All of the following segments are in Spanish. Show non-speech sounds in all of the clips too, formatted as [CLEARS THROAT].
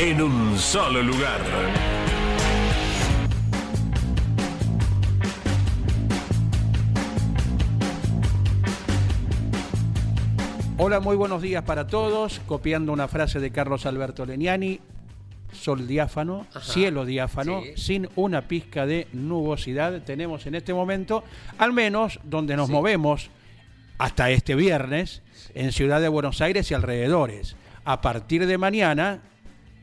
en un solo lugar. Hola, muy buenos días para todos. Copiando una frase de Carlos Alberto Leniani, sol diáfano, cielo diáfano, Sí. sin una pizca de nubosidad. Tenemos en este momento, al menos donde nos movemos hasta este viernes, en Ciudad de Buenos Aires y alrededores. A partir de mañana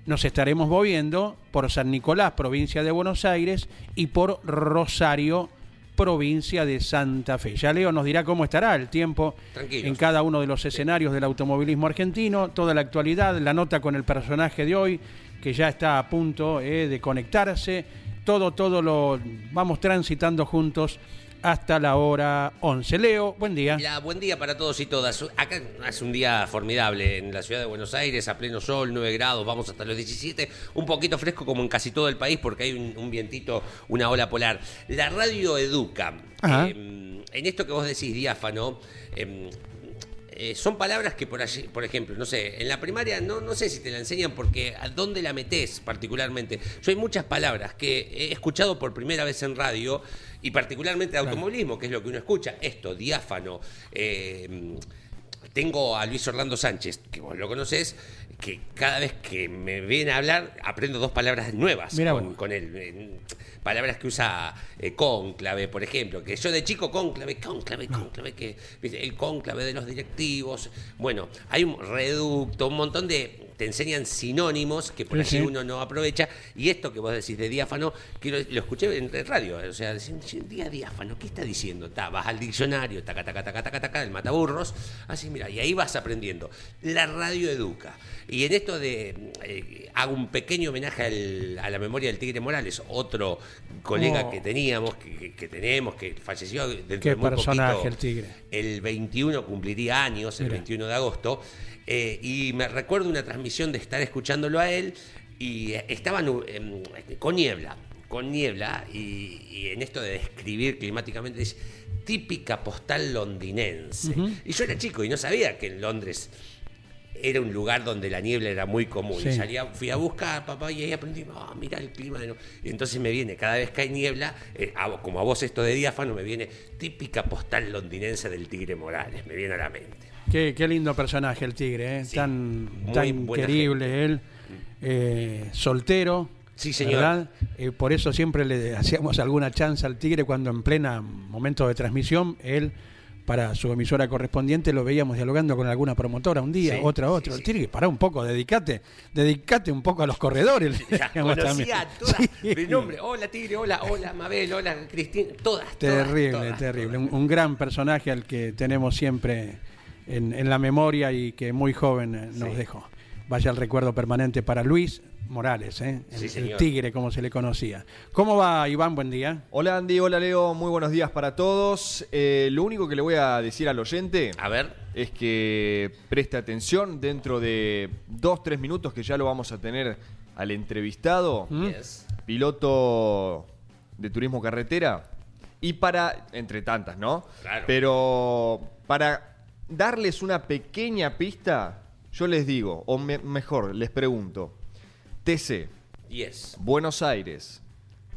nos estaremos moviendo por San Nicolás, provincia de Buenos Aires, y por Rosario, provincia de Santa Fe. Ya Leo nos dirá cómo estará el tiempo Tranquilos. en cada uno de los escenarios del automovilismo argentino, toda la actualidad, la nota con el personaje de hoy, que ya está a punto eh, de conectarse, todo, todo lo vamos transitando juntos hasta la hora 11. Leo, buen día. La, buen día para todos y todas. Acá es un día formidable en la ciudad de Buenos Aires, a pleno sol, 9 grados, vamos hasta los 17, un poquito fresco como en casi todo el país porque hay un, un vientito, una ola polar. La radio educa. Eh, en esto que vos decís, diáfano, eh, eh, son palabras que por allí, por ejemplo, no sé, en la primaria no, no sé si te la enseñan porque a dónde la metes particularmente. Yo hay muchas palabras que he escuchado por primera vez en radio y particularmente de automovilismo, que es lo que uno escucha. Esto, diáfano. eh, tengo a Luis Orlando Sánchez, que vos lo conocés, que cada vez que me viene a hablar aprendo dos palabras nuevas con, con él. Eh, Palabras que usa eh, cónclave, por ejemplo, que yo de chico cónclave, cónclave, cónclave, que el cónclave de los directivos. Bueno, hay un reducto, un montón de. Te enseñan sinónimos que por Sí, allí sí. uno no aprovecha. Y esto que vos decís de diáfano, que lo, lo escuché en radio. O sea, decían, "Che, día diáfano, ¿qué está diciendo? Ta, vas al diccionario, taca, taca, taca, taca, taca, el mataburros. Así, mira, y ahí vas aprendiendo. La radio educa. Y en esto de. eh, hago un pequeño homenaje al- a la memoria del Tigre Morales, otro colega Oh. que teníamos, que, que- que tenemos, que falleció dentro Qué de muy personaje poquito. el Tigre. El 21 cumpliría años, el Mira. 21 de agosto, eh, y me recuerdo una transmisión de estar escuchándolo a él y eh, estaba em, con niebla, con niebla, y, y en esto de describir climáticamente es típica postal londinense. Y yo era chico y no sabía que en Londres era un lugar donde la niebla era muy común. Sí. Y salía, fui a buscar, papá, y ahí aprendí, ah, mira el clima. de no-". Y entonces me viene, cada vez que hay niebla, eh, a- como a vos esto de diáfano, me viene típica postal londinense del Tigre Morales, me viene a la mente. Qué, qué lindo personaje el tigre, ¿eh? Sí, tan, tan querible él, eh, soltero. Sí, señor. ¿verdad? Eh, por eso siempre le hacíamos alguna chance al tigre cuando en plena momento de transmisión, él para su emisora correspondiente lo veíamos dialogando con alguna promotora un día, Sí, otra, sí. El tigre, pará un poco, dedicate, dedicate un poco a los corredores. [LAUGHS] también. conocía a todas de nombre. Hola Tigre, hola, hola Mabel, hola Cristina, todas. todas, Terrible, todas, terrible. todas. Un, un gran personaje al que tenemos siempre en, en la memoria y que muy joven eh, nos Sí. dejó. Vaya el recuerdo permanente para Luis Morales, ¿eh? el, Sí, el señor. tigre como se le conocía. ¿Cómo va Iván? Buen día. Hola Andy, hola Leo, muy buenos días para todos. Eh, lo único que le voy a decir al oyente A ver, es que preste atención dentro de dos, tres minutos que ya lo vamos a tener al entrevistado, ¿Mm? piloto de turismo carretera. Y para, entre tantas, ¿no? Claro. Pero para darles una pequeña pista, yo les digo, o me- mejor, les pregunto, TC, yes. Buenos Aires,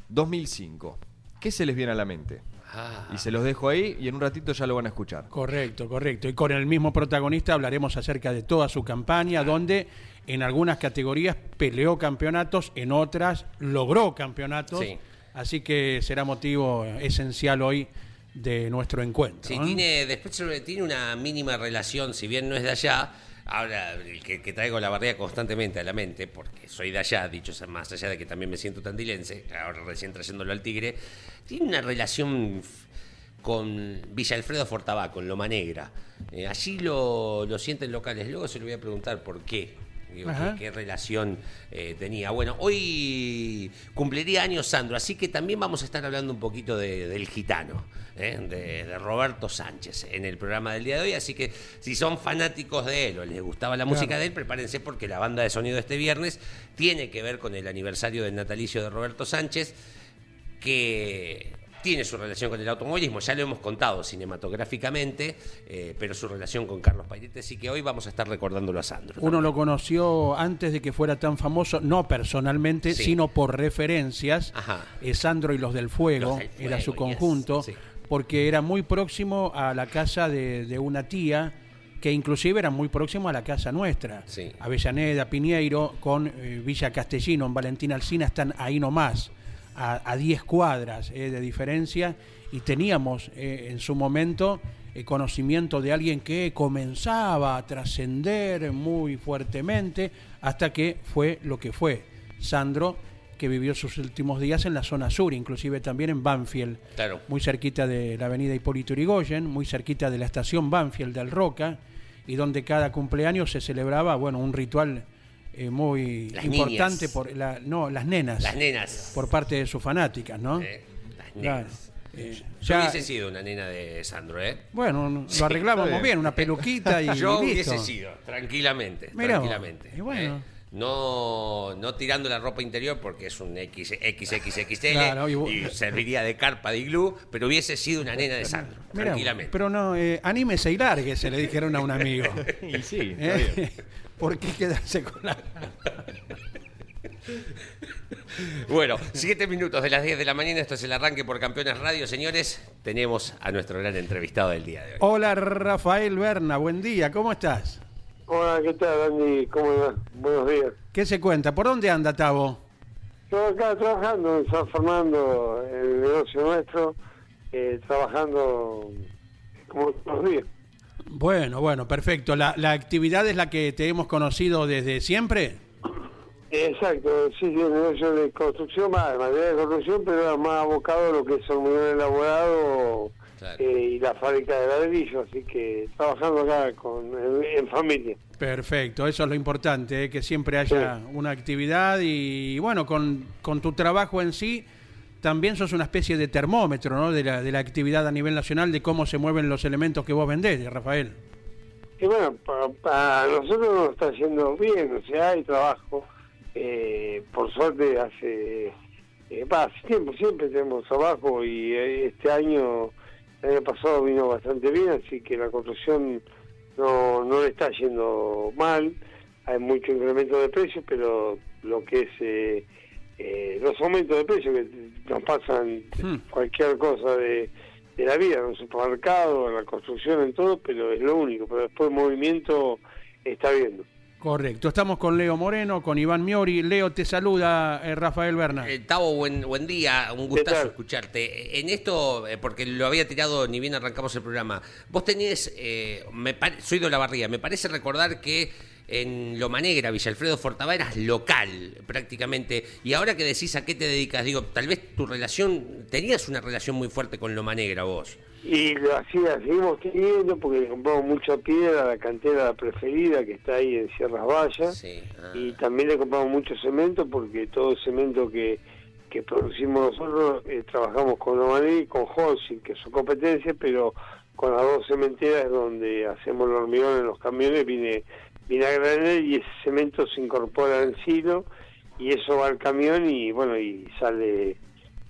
2005. ¿Qué se les viene a la mente? Ah, Y se los dejo ahí y en un ratito ya lo van a escuchar. Correcto, correcto. Y con el mismo protagonista hablaremos acerca de toda su campaña, donde en algunas categorías peleó campeonatos, en otras logró campeonatos. Sí. Así que será motivo esencial hoy de nuestro encuentro. Sí, tiene, después tiene una mínima relación, si bien no es de allá, ahora el que, que traigo la barriga constantemente a la mente, porque soy de allá, dicho sea más allá de que también me siento tandilense, ahora recién trayéndolo al Tigre, tiene una relación con Villa Alfredo Fortabá, con Loma Negra. Eh, allí lo, lo sienten locales, luego se lo voy a preguntar por qué. Digo, Ajá. ¿qué, qué relación eh, tenía? Bueno, hoy cumpliría años Sandro, así que también vamos a estar hablando un poquito de- del gitano, ¿eh? de, de Roberto Sánchez en el programa del día de hoy. Así que si son fanáticos de él o les gustaba la música de él, prepárense porque la banda de sonido de este viernes tiene que ver con el aniversario del natalicio de Roberto Sánchez, que tiene su relación con el automovilismo, ya lo hemos contado cinematográficamente, eh, pero su relación con Carlos Pairete, así que hoy vamos a estar recordándolo a Sandro. Uno lo conoció antes de que fuera tan famoso, no personalmente, Sí. sino por referencias. Ajá. Eh, Sandro y los del Fuego, Los del era su yes, conjunto, sí. Porque era muy próximo a la casa de, de una tía, que inclusive era muy próximo a la casa nuestra. Sí. Avellaneda, Piñeiro, con eh, Villa Castellino, en Valentín Alsina, están ahí nomás, a a 10 cuadras eh, de diferencia, y teníamos eh, en su momento conocimiento de alguien que comenzaba a trascender muy fuertemente hasta que fue lo que fue. Sandro, que vivió sus últimos días en la zona sur, inclusive también en Banfield, Claro. muy cerquita de la avenida Hipólito Yrigoyen, muy cerquita de la estación Banfield del Roca, y donde cada cumpleaños se celebraba, bueno, un ritual eh, muy Las importante niñas. por la, no, las nenas, Las nenas. por parte de sus fanáticas, ¿no? ¿eh? Las Claro. nenas. Eh, Yo ya- hubiese sido una nena de Sandro, ¿eh? bueno, lo arreglábamos bien. bien, una peluquita y [LAUGHS] Yo listo. hubiese sido, tranquilamente. Mirá tranquilamente. Y bueno. No, no tirando la ropa interior porque es un X, XXXL [LAUGHS] Claro, y y, serviría de carpa de iglú, pero hubiese sido una nena de Sandro, Mirá, tranquilamente. Pero no, eh, anímese y largue, se le dijeron a un amigo. [LAUGHS] Y sí. ¿Eh? [LAUGHS] ¿Por qué quedarse con la... Bueno, siete minutos de las 10 de la mañana, esto es el arranque por Campeones Radio, señores. Tenemos a nuestro gran entrevistado del día de hoy. Hola Rafael Berna, buen día, ¿cómo estás? Hola, ¿qué tal, Andy? ¿Cómo va? Buenos días. ¿Qué se cuenta? ¿Por dónde anda Tavo? Yo acá trabajando en San Fernando, en el negocio nuestro, eh, trabajando como todos los días. Bueno, bueno, perfecto. ¿La, la actividad es la que te hemos conocido desde siempre? Exacto, sí, el negocio de construcción, más de materia de construcción, pero más abocado a lo que es hormigón elaborado Claro. eh, y la fábrica de ladrillo, así que trabajando acá con, en, en familia. Perfecto, eso es lo importante, ¿eh? que siempre haya una actividad y bueno, con, con tu trabajo en sí, también sos una especie de termómetro ¿no? de, la, de la actividad a nivel nacional, de cómo se mueven los elementos que vos vendés, Rafael. Y bueno, para, nosotros nos está yendo bien, o sea, hay trabajo. Eh, por suerte, hace, eh, hace tiempo siempre tenemos trabajo y eh, este año, el año pasado vino bastante bien, así que la construcción no, no le está yendo mal. Hay mucho incremento de precios, pero lo que es eh, eh, los aumentos de precios que nos pasan Hmm. cualquier cosa de, de la vida, en un supermercado, en la construcción, en todo, pero es lo único. Pero después el movimiento está viendo. Correcto, estamos con Leo Moreno, con Iván Miori. Leo te saluda, eh, Rafael Berna. Eh, Tavo, buen, buen día, un gustazo escucharte. En esto, eh, porque lo había tirado ni bien arrancamos el programa, vos tenés, eh, me pare- soy de la barría, me parece recordar que en Loma Negra, Villa Alfredo Fortabá, eras local prácticamente, y ahora que decís a qué te dedicas, digo, tal vez tu relación, tenías una relación muy fuerte con Loma Negra vos. Y lo la seguimos teniendo porque le compramos mucha piedra, la cantera preferida que está ahí en Sierras Vallas. Sí, ah. Y también le compramos mucho cemento porque todo el cemento que, que producimos nosotros eh, trabajamos con Omaní y con Holcim, que son competencias, pero con las dos cementeras donde hacemos el hormigón en los camiones viene, granel y ese cemento se incorpora en silo y eso va al camión y bueno y sale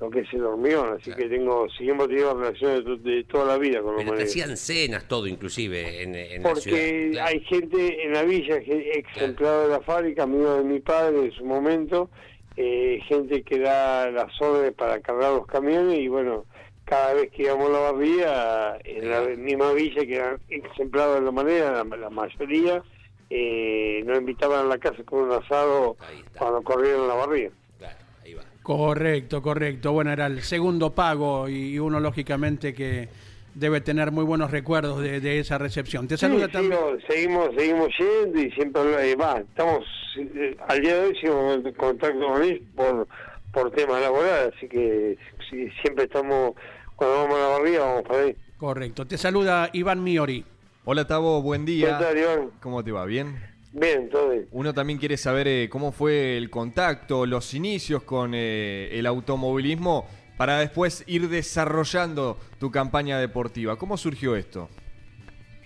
lo que es el hormigón, así Claro. que tengo seguimos teniendo relaciones de, de toda la vida con los Pero te hacían cenas, todo inclusive en, en la ciudad. Porque Claro. hay gente en la villa, ex Claro. empleado de la fábrica, amigo de mi padre en su momento, eh, gente que da las órdenes para cargar los camiones y bueno, cada vez que íbamos a la barría, en la misma villa que eran ex empleados de la manera, la, la mayoría, eh, nos invitaban a la casa con un asado cuando corrieron la barría. Claro, ahí va. Correcto, correcto. Bueno, era el segundo pago y uno lógicamente que debe tener muy buenos recuerdos de, de esa recepción. Te Sí, saluda también. sigo- seguimos, seguimos yendo y siempre eh, va, estamos eh, al día de hoy sigo en contacto con ellos por, por temas laborales, así que sí, siempre estamos, cuando vamos a la barriga vamos para ahí. Correcto. Te saluda Iván Miori. Hola Tavo, buen día. ¿Qué tal, Iván? ¿Cómo te va? ¿Bien? Bien, todo bien. Uno también quiere saber eh, cómo fue el contacto, los inicios con eh, el automovilismo para después ir desarrollando tu campaña deportiva. ¿Cómo surgió esto?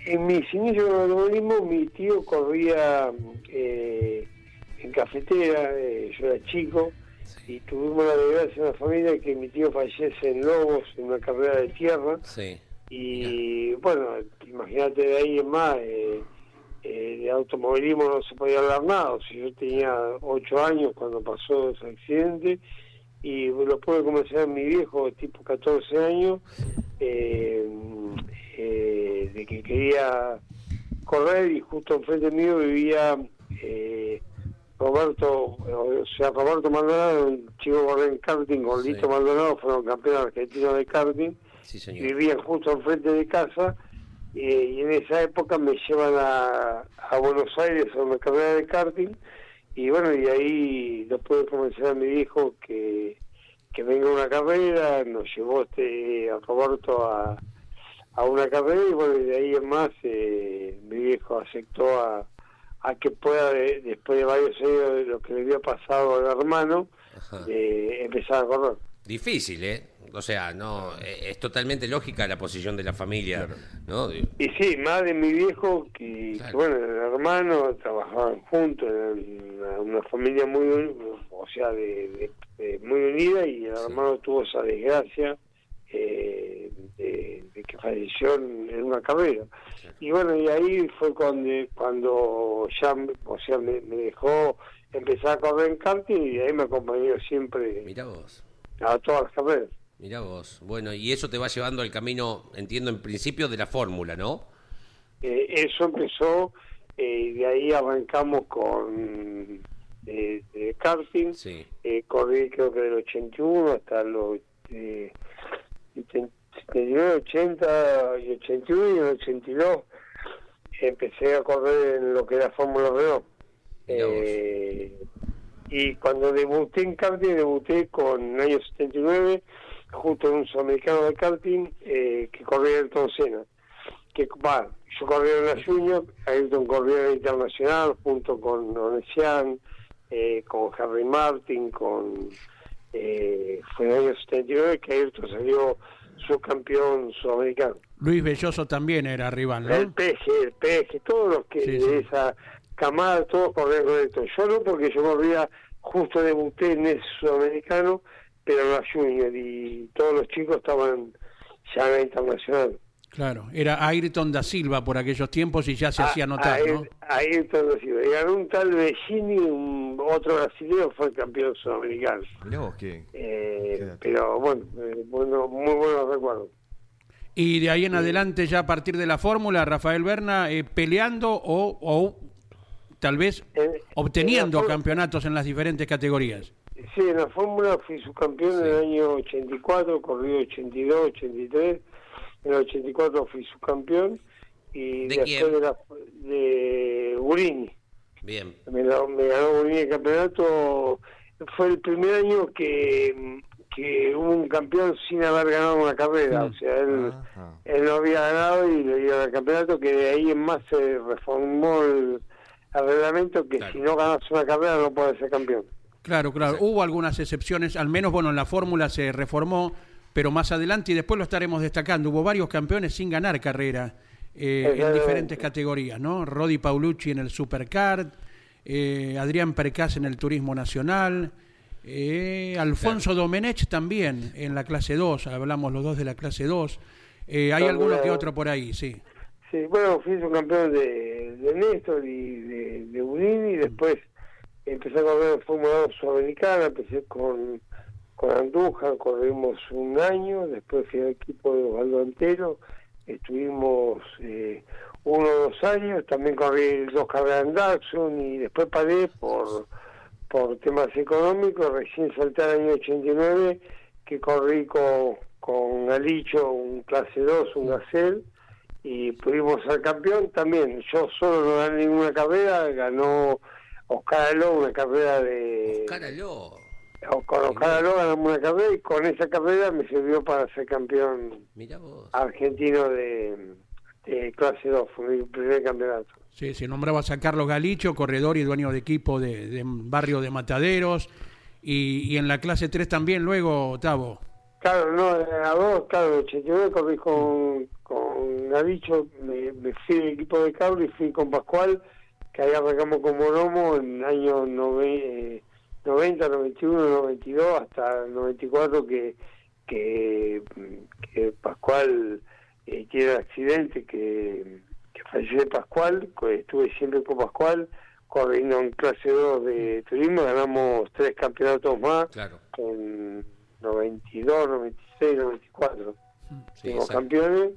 En mis inicios con el automovilismo, mi tío corría eh, en cafetera, eh, yo era chico, y tuvimos la desgracia en la familia que mi tío fallece en Lobos, en una carrera de tierra, Sí. Y bueno, imagínate de ahí en más, eh, eh, de automovilismo no se podía hablar nada, o sea, yo tenía ocho años cuando pasó ese accidente, y lo pude comenzar mi viejo, tipo 14 años, eh, eh, de que quería correr y justo enfrente mío vivía eh, Roberto, o sea, Roberto Maldonado, un chico que en karting, con Sí. Lito Maldonado, fueron campeones argentinos de karting, Sí, y señor. vivían justo enfrente de casa, eh, y en esa época me llevan a, a Buenos Aires a una carrera de karting, y bueno, y ahí después de convencer a mi hijo que, que venga una carrera, nos llevó este a Roberto a, a una carrera y bueno, y de ahí en más eh, mi viejo aceptó a, a que pueda, de- después de varios años de lo que le había pasado al hermano, eh, empezar a correr. Difícil, ¿eh? O sea, no, eh, es totalmente lógica la posición de la familia, ¿no? Y sí, más de mi viejo, que, Claro. que, bueno, el hermano, trabajaban juntos, eran una, una familia muy, o sea, de, de- de muy unida y el Sí. hermano tuvo esa desgracia eh, de, de que falleció en, una carrera. Y bueno, y ahí fue cuando, cuando ya, me- o sea, me, me dejó empezar a correr en karting y ahí me acompañó siempre Mira vos. a todas las carreras. Mira vos. Bueno, y eso te va llevando al camino, entiendo, en principio de la fórmula, ¿no? Eh, eso empezó eh, y de ahí arrancamos con eh, karting. Sí. Eh, corrí creo que del 81 hasta los eh, 79, 80 y 81 y en el 82 empecé a correr en lo que era Fórmula Renault. Eh, y cuando debuté en karting, debuté con el año 79 justo en un sudamericano de karting eh, que corría Ayrton Senna. Que, va, yo corría en la Junior, Ayrton corría en la Internacional junto con Onesian, eh, con Harry Martin, con... Eh, fue en el año 79 que Ayrton salió subcampeón sudamericano. Luis Belloso también era rival, El ¿no? peje, el peje, todos los que Sí, de esa camada, todos corrían con esto. Yo no, porque yo corría, justo debuté en ese sudamericano, pero la junior, y todos los chicos estaban ya en la internacional. Claro, era Ayrton da Silva por aquellos tiempos y ya se hacía notar, ¿no? entonces, sí, y ganó un tal Vecini, un otro brasileño fue el campeón sudamericano. Vos, qué... Eh, Qué pero bueno, eh, bueno, muy buenos recuerdos. Y de ahí en adelante, ya a partir de la fórmula, Rafael Berna eh, peleando o, o tal vez En- en obteniendo campeonatos en las diferentes categorías. Sí, en la Fórmula fui subcampeón en el año 84, corrí 82, 83. En el 84 fui subcampeón. Y ¿De después quién? de, la, de Gurini. Bien. Me, ganó Gurini el campeonato. Fue el primer año que, que hubo un campeón sin haber ganado una carrera. Mm. O sea, él, Ajá. él no había ganado y le dieron el campeonato, que de ahí en más se reformó el, el reglamento que Claro. si no ganas una carrera no puedes ser campeón. Claro, claro. Hubo algunas excepciones, al menos, bueno, en la fórmula se reformó, pero más adelante, y después lo estaremos destacando, hubo varios campeones sin ganar carrera eh, en diferentes categorías, ¿no? Rodi Paulucci en el Supercard, eh, Adrián Percás en el Turismo Nacional, eh, Alfonso Domenech también en la clase 2, hablamos los dos de la clase 2. Eh, hay alguno que otro por ahí, sí. Sí, bueno, fui subcampeón de, de Néstor y de, de Udini, y después empecé a correr en Fórmula 2 Sudamericana, empecé con, con Andújar, corrimos un año, después fui al equipo de Osvaldo Antero, estuvimos eh, uno o dos años, también corrí dos carreras en Datsun y después paré por por temas económicos, recién salté al año 89, que corrí con, con Galicho, un clase 2, un Gacel, y pudimos ser campeón también. Yo solo no gané ninguna carrera, ganó Oscar Aló una carrera de... Oscar Aló. Con Oscar Aló ganamos una carrera y con esa carrera me sirvió para ser campeón vos. argentino de, de clase 2, fue mi primer campeonato. Sí, se nombraba a Carlos Galicho, corredor y dueño de equipo de, de barrio de Mataderos. Y, y en la clase 3 también luego, Tavo. Claro, no, a dos, claro, en 89 corrí con, con Galicho, me, me fui del equipo de Cabro y fui con Pascual, que ahí arrancamos con Monomo en años nove- eh, 90, 91, 92, hasta el 94 que, que, que Pascual eh, tiene un accidente, que, que falleció Pascual, que estuve siempre con Pascual, corriendo en clase 2 de turismo, ganamos tres campeonatos más Claro. en 92, 96, 94. Sí, exacto. campeones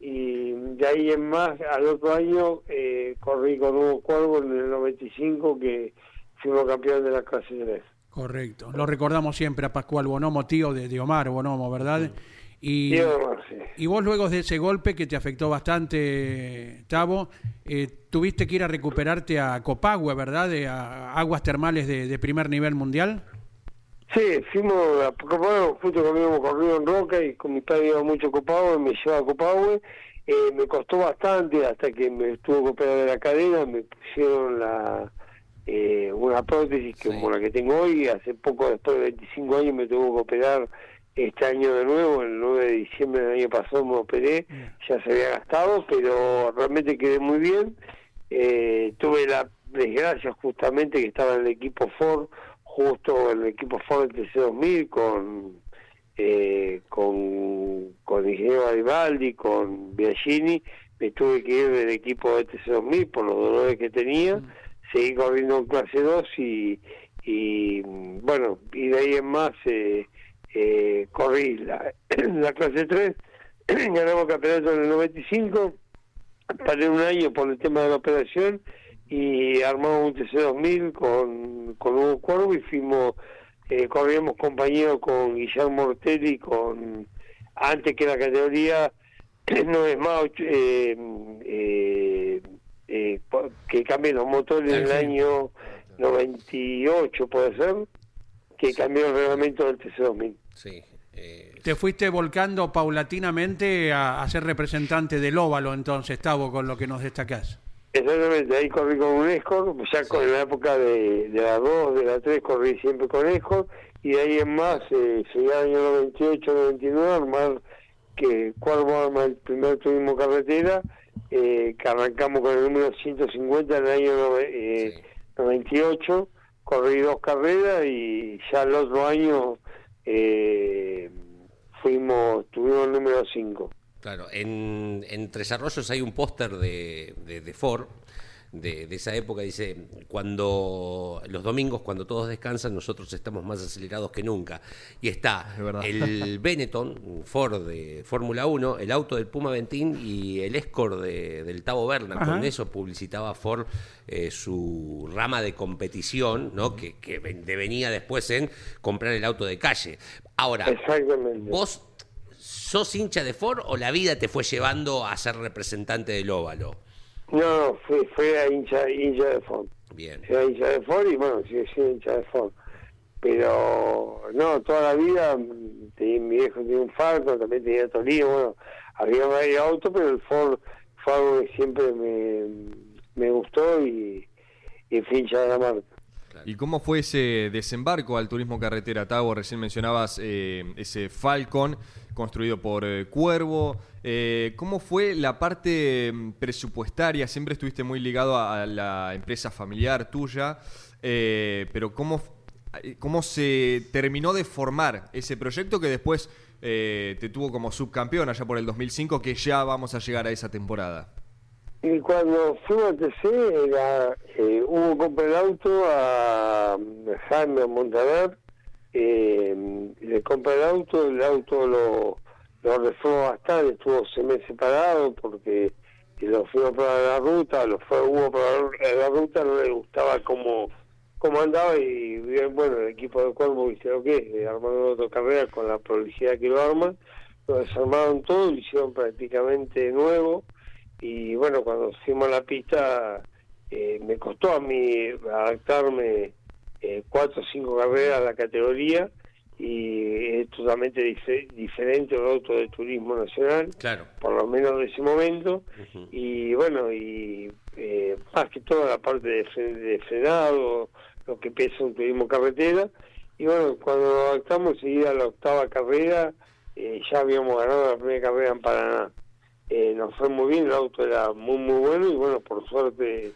y de ahí en más, al otro año eh, corrí con Hugo Cuervo en el 95 que fuimos campeón de la clase 3. Correcto. Lo recordamos siempre a Pascual Bonomo, tío de, de Omar Bonomo, ¿verdad? Y, Y además, sí. y vos luego de ese golpe que te afectó bastante, Tavo, eh, tuviste que ir a recuperarte a Copagüe, ¿verdad? De, a aguas termales de, de primer nivel mundial. Sí, fuimos a Copahue, justo que habíamos corrido en Roca y con mi padre iba mucho a Copahue, me llevaba a Copahue. Eh, me costó bastante hasta que me tuvo que operar de la cadena, me pusieron la eh, una prótesis que Sí. como la que tengo hoy, hace poco, después de 25 años, me tuvo que operar este año de nuevo, el 9 de diciembre del año pasado me operé, ya se había gastado, pero realmente quedé muy bien. Eh, tuve la desgracia justamente que estaba en el equipo Ford, justo en el equipo Ford del TC2000 con eh, con con el ingeniero Garibaldi, con Biagini, me tuve que ir del equipo de TC2000 por los dolores que tenía, seguí corriendo en clase 2 y, y bueno, y de ahí en más eh, eh, corrí la, [CLEARS THROAT] la clase 3, [CLEARS THROAT] ganamos campeonato en el 95, paré un año por el tema de la operación y armamos un TC2000 con, con Hugo Cuervo y fuimos, eh, corríamos compañero con Guillermo Ortelli, con antes que la categoría [CLEARS THROAT] no es más eh, eh, eh, que cambien los motores en el año 98 puede ser que cambió el reglamento del TC2000 Sí. eh, Te fuiste volcando paulatinamente a, a ser representante del óvalo, entonces, Tavo, con lo que nos destacás. Exactamente, ahí corrí con un Escort, ya con en la época de, de la 2, de la 3 corrí siempre con Escort, y de ahí en más, eh, llegué al año 98, 99, armar que Cuervo arma el primer turismo carretera, eh, que arrancamos con el número 150 en el año eh, Sí. 98, corrí dos carreras y ya el otro año eh, fuimos, tuvimos el número 5. Claro, en, en Tres Arroyos hay un póster de, de, de Ford de, de esa época, dice, cuando los domingos, cuando todos descansan, nosotros estamos más acelerados que nunca. Y está Es el [LAUGHS] Benetton, un Ford de Fórmula 1, el auto del Puma Ventín y el Escort de- del Tavo Berna. Ajá. Con eso publicitaba Ford eh, su rama de competición, ¿no? que, que ven- devenía después en comprar el auto de calle. Ahora, Exactamente. ¿Vos sos hincha de Ford o la vida te fue llevando a ser representante del óvalo? No, no, fue, fue a hincha, hincha de Ford. Bien. Era hincha de Ford y bueno, sigue siendo hincha de Ford. Pero no, toda la vida, mm, tenía- mi viejo tenía un Falcon, también tenía Torino, bueno, había varios autos, pero el Ford fue algo que siempre me, me gustó y, y fui hincha de la marca. ¿Y cómo fue ese desembarco al turismo carretera, Tavo? Recién mencionabas eh, ese Falcon construido por eh, Cuervo. Eh, ¿Cómo fue la parte mm, presupuestaria? Siempre estuviste muy ligado a, la empresa familiar tuya, eh, pero ¿cómo, ¿cómo se terminó de formar ese proyecto que después te tuvo como subcampeón allá por el 2005, que ya vamos a llegar a esa temporada? Y cuando fuimos a TC, era, hubo compré el auto a Jaime Montaner, eh, le compré el auto, el auto lo, lo reformó bastante, estuvo seis meses parado porque lo fuimos a probar en la ruta, lo fue, hubo en la ruta, no le gustaba cómo, cómo andaba y bueno, el equipo de Cuervo lo que es, armando otra carrera con la publicidad que lo arman, lo desarmaron todo, lo hicieron prácticamente nuevo y bueno, cuando fuimos a la pista eh, me costó a mí adaptarme eh, cuatro o cinco carreras a la categoría y es totalmente diferente al auto de turismo nacional, claro. por lo menos de ese momento, y bueno, y eh, más que toda la parte de, frenado, lo que pesa un turismo carretera, y bueno, cuando adaptamos seguida a la octava carrera, eh, ya habíamos ganado la primera carrera en Paraná. Eh, nos fue muy bien, el auto era muy muy bueno y bueno, por suerte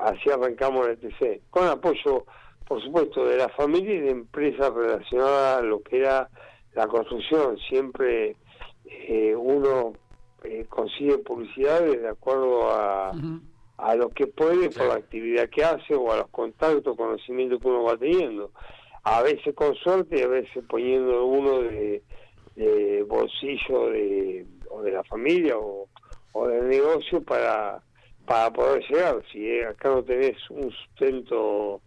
así arrancamos el TC, con apoyo por supuesto, de la familia y de empresas relacionadas a lo que era la construcción. Siempre eh, uno eh, consigue publicidades de acuerdo a, a lo que puede por la actividad que hace o a los contactos, conocimientos que uno va teniendo. A veces con suerte y a veces poniendo uno de, bolsillo de, o de la familia o, o del negocio para, para poder llegar. Si acá no tenés un sustento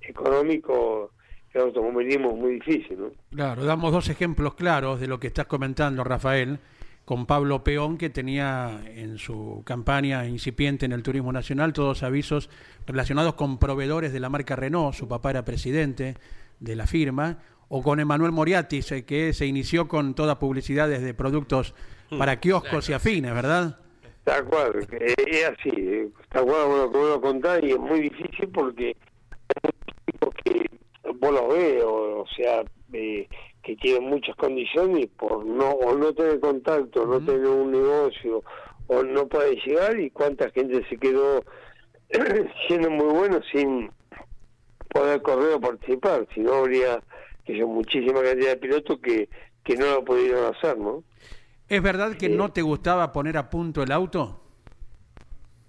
económico el automovilismo es muy difícil. ¿no? Claro, damos dos ejemplos claros de lo que estás comentando, Rafael, con Pablo Peón, que tenía en su campaña incipiente en el turismo nacional todos avisos relacionados con proveedores de la marca Renault, su papá era presidente de la firma, o con Emanuel Moriatis, eh, que se inició con toda publicidad desde productos mm, para kioscos y afines, ¿verdad? Está cual, es así, está cual lo que contar y es muy difícil porque que vos lo ves, o, sea, eh, que tienen muchas condiciones por no o no tener contacto, no tener un negocio, o no puede llegar, y cuánta gente se quedó [CLEARS THROAT] siendo muy bueno sin poder correr o participar, si no habría que son muchísima cantidad de pilotos que, que no lo pudieron hacer, ¿no? ¿Es verdad que no te gustaba poner a punto el auto?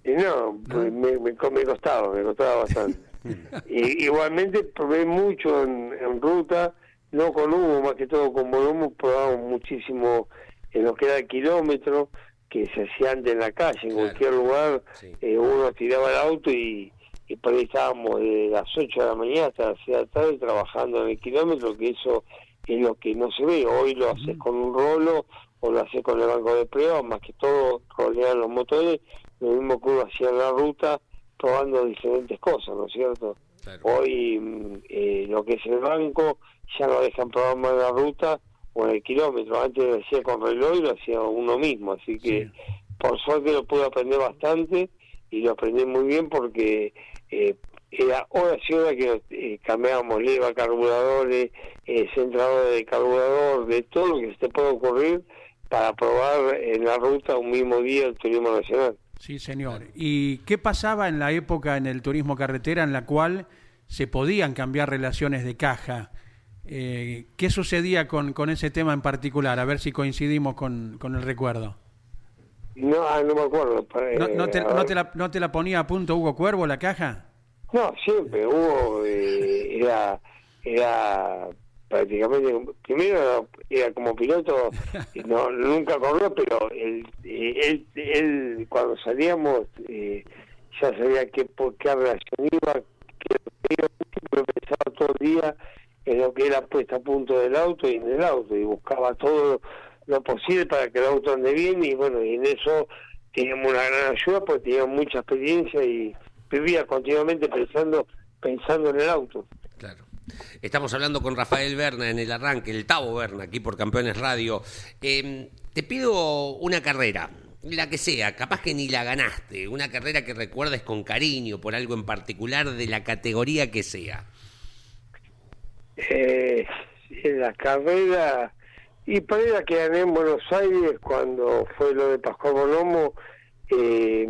no, pues me, me, me costaba, me costaba bastante. [LAUGHS] y, igualmente probé mucho en, ruta, no con humo, más que todo con volumen, probamos muchísimo en lo que era el kilómetro, que se hacía antes en la calle, en cualquier lugar, eh, uno tiraba el auto y, y por ahí estábamos de las 8 de la mañana hasta las 6 de la tarde trabajando en el kilómetro, que eso es lo que no se ve. Hoy lo haces con un rolo o lo haces con el banco de prueba, más que todo rolean los motores, lo mismo que uno hacía en la ruta, probando diferentes cosas, ¿no es cierto? Hoy mm, eh, lo que es el banco ya no dejan probar más la ruta o en el kilómetro. Antes lo hacía con reloj y lo hacía uno mismo, así que por suerte lo pude aprender bastante y lo aprendí muy bien porque eh, era hora y hora que eh, cambiábamos leva, carburadores, eh, centradores de carburador, de todo lo que se te puede ocurrir para probar en la ruta un mismo día el turismo nacional. Sí, señor. ¿Y qué pasaba en la época en el turismo carretera en la cual se podían cambiar relaciones de caja? Eh, ¿Qué sucedía con, con ese tema en particular? A ver si coincidimos con, con el recuerdo. No, ah, no me acuerdo. ¿No, no, te, no, te la, ¿No te la ponía a punto Hugo Cuervo la caja? No, siempre. Hugo eh, era, era prácticamente primero era como piloto no [LAUGHS] nunca corrió pero él, él, él cuando salíamos eh, ya sabía qué por qué relación iba que pensaba todo el día en lo que era puesta a punto del auto y en el auto y buscaba todo lo posible para que el auto ande bien y bueno y en eso teníamos una gran ayuda porque teníamos mucha experiencia y vivía continuamente pensando pensando en el auto. Claro Estamos hablando con Rafael Berna en el arranque, el Tavo Berna, aquí por Campeones Radio. Em, te pido una carrera, la que sea, capaz que ni la ganaste, una carrera que recuerdes con cariño por algo en particular de la categoría que sea. Eh, la carrera, y para la que gané en Buenos Aires cuando fue lo de Pascual Bonomo, eh,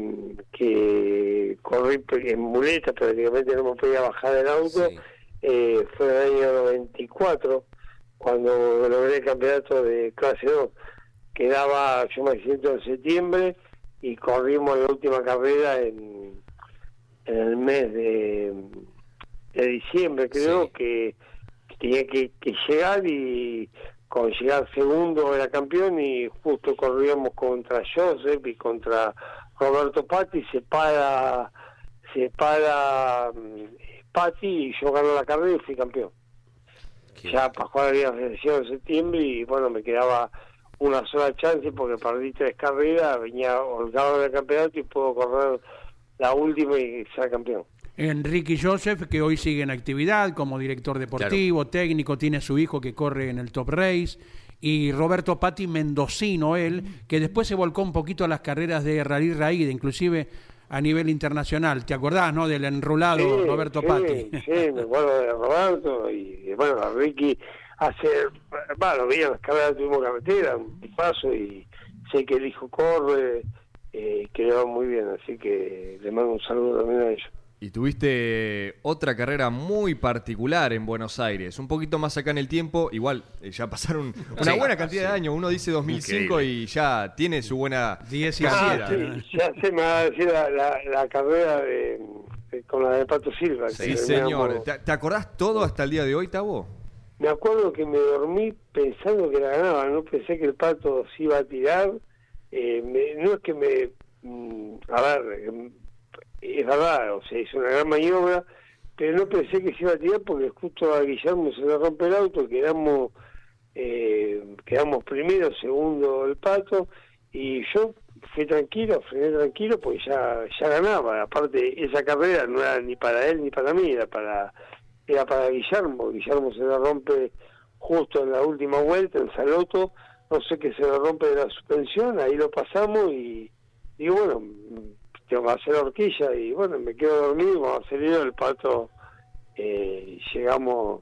que corrí en muleta, prácticamente no me podía bajar del auto eh, fue en el año 94, cuando logré el campeonato de clase 2. Quedaba, yo me siento en septiembre y corrimos la última carrera en, en el mes de, de diciembre, creo que, tenía que, llegar y con llegar segundo era campeón y justo corríamos contra Joseph y contra Roberto Patti, se para, se para Pati y yo gané la carrera y fui campeón. Qué ya Pascual había fallecido en septiembre y bueno, me quedaba una sola chance porque perdí tres carreras, venía holgado del campeonato y puedo correr la última y ser campeón. Enrique Joseph, que hoy sigue en actividad como director deportivo, técnico, tiene su hijo que corre en el Top Race, y Roberto Patti Mendocino, él, que después se volcó un poquito a las carreras de Rally Raída, inclusive a nivel internacional. ¿Te acordás, no, del enrolado Sí, Roberto sí, Patti? Sí, me [LAUGHS] acuerdo de Roberto y, y bueno, a Ricky hace, bueno, veía las carreras Turismo Carretera, un paso y sé que el hijo corre, eh, que le va muy bien, así que le mando un saludo también a ellos. Y tuviste otra carrera muy particular en Buenos Aires, un poquito más acá en el tiempo, igual eh, ya pasaron una Sí, buena cantidad de años, uno dice 2005 Increíble. y ya tiene su buena 17. Ah, sí, ya se me va a decir la, la, la carrera de, de- con la de Pato Silva. Sí, que señor. terminamos- ¿Te, te acordás todo hasta el día de hoy, Tabo? Me acuerdo que me dormí pensando que la ganaba, no pensé que el pato se iba a tirar. Eh, me- no es que me. mm, a ver, em, es verdad, o sea, hizo una gran maniobra, pero no pensé que se iba a tirar porque justo a Guillermo se le rompe el auto, quedamos, eh, quedamos primero, segundo el pato, y yo fui tranquilo, frené tranquilo porque ya, ya ganaba. Aparte, esa carrera no era ni para él ni para mí, era para era para Guillermo. Guillermo se le rompe justo en la última vuelta en Saloto, no sé qué se le rompe de la suspensión, ahí lo pasamos y digo, bueno, tengo que hacer la horquilla y bueno, me quedo dormido, cuando aceleró el pato, eh, llegamos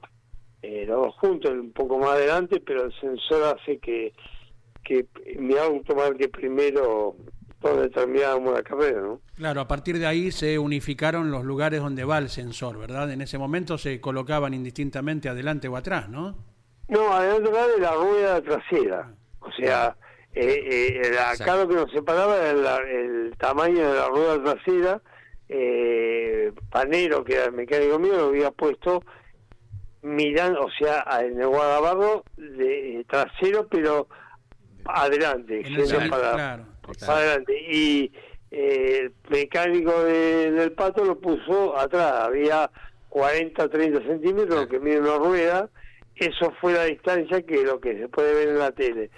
eh, los dos juntos, un poco más adelante, pero el sensor hace que, que mi auto marque primero donde terminábamos la carrera, ¿no? Claro, a partir de ahí se unificaron los lugares donde va el sensor, ¿verdad? En ese momento se colocaban indistintamente adelante o atrás, ¿no? No, adelante acá de la rueda trasera. O sea, eh, eh, acá lo que nos separaba era la- el tamaño de la rueda trasera. Eh, Panero, que era el mecánico mío, lo había puesto mirando, o sea, en el guardabarro de, eh, trasero, pero adelante, centro, para, claro. para adelante. Y eh, el mecánico de- del pato lo puso atrás, había 40, 30 centímetros, lo que mide una rueda, eso fue la distancia que lo que se puede ver en la tele.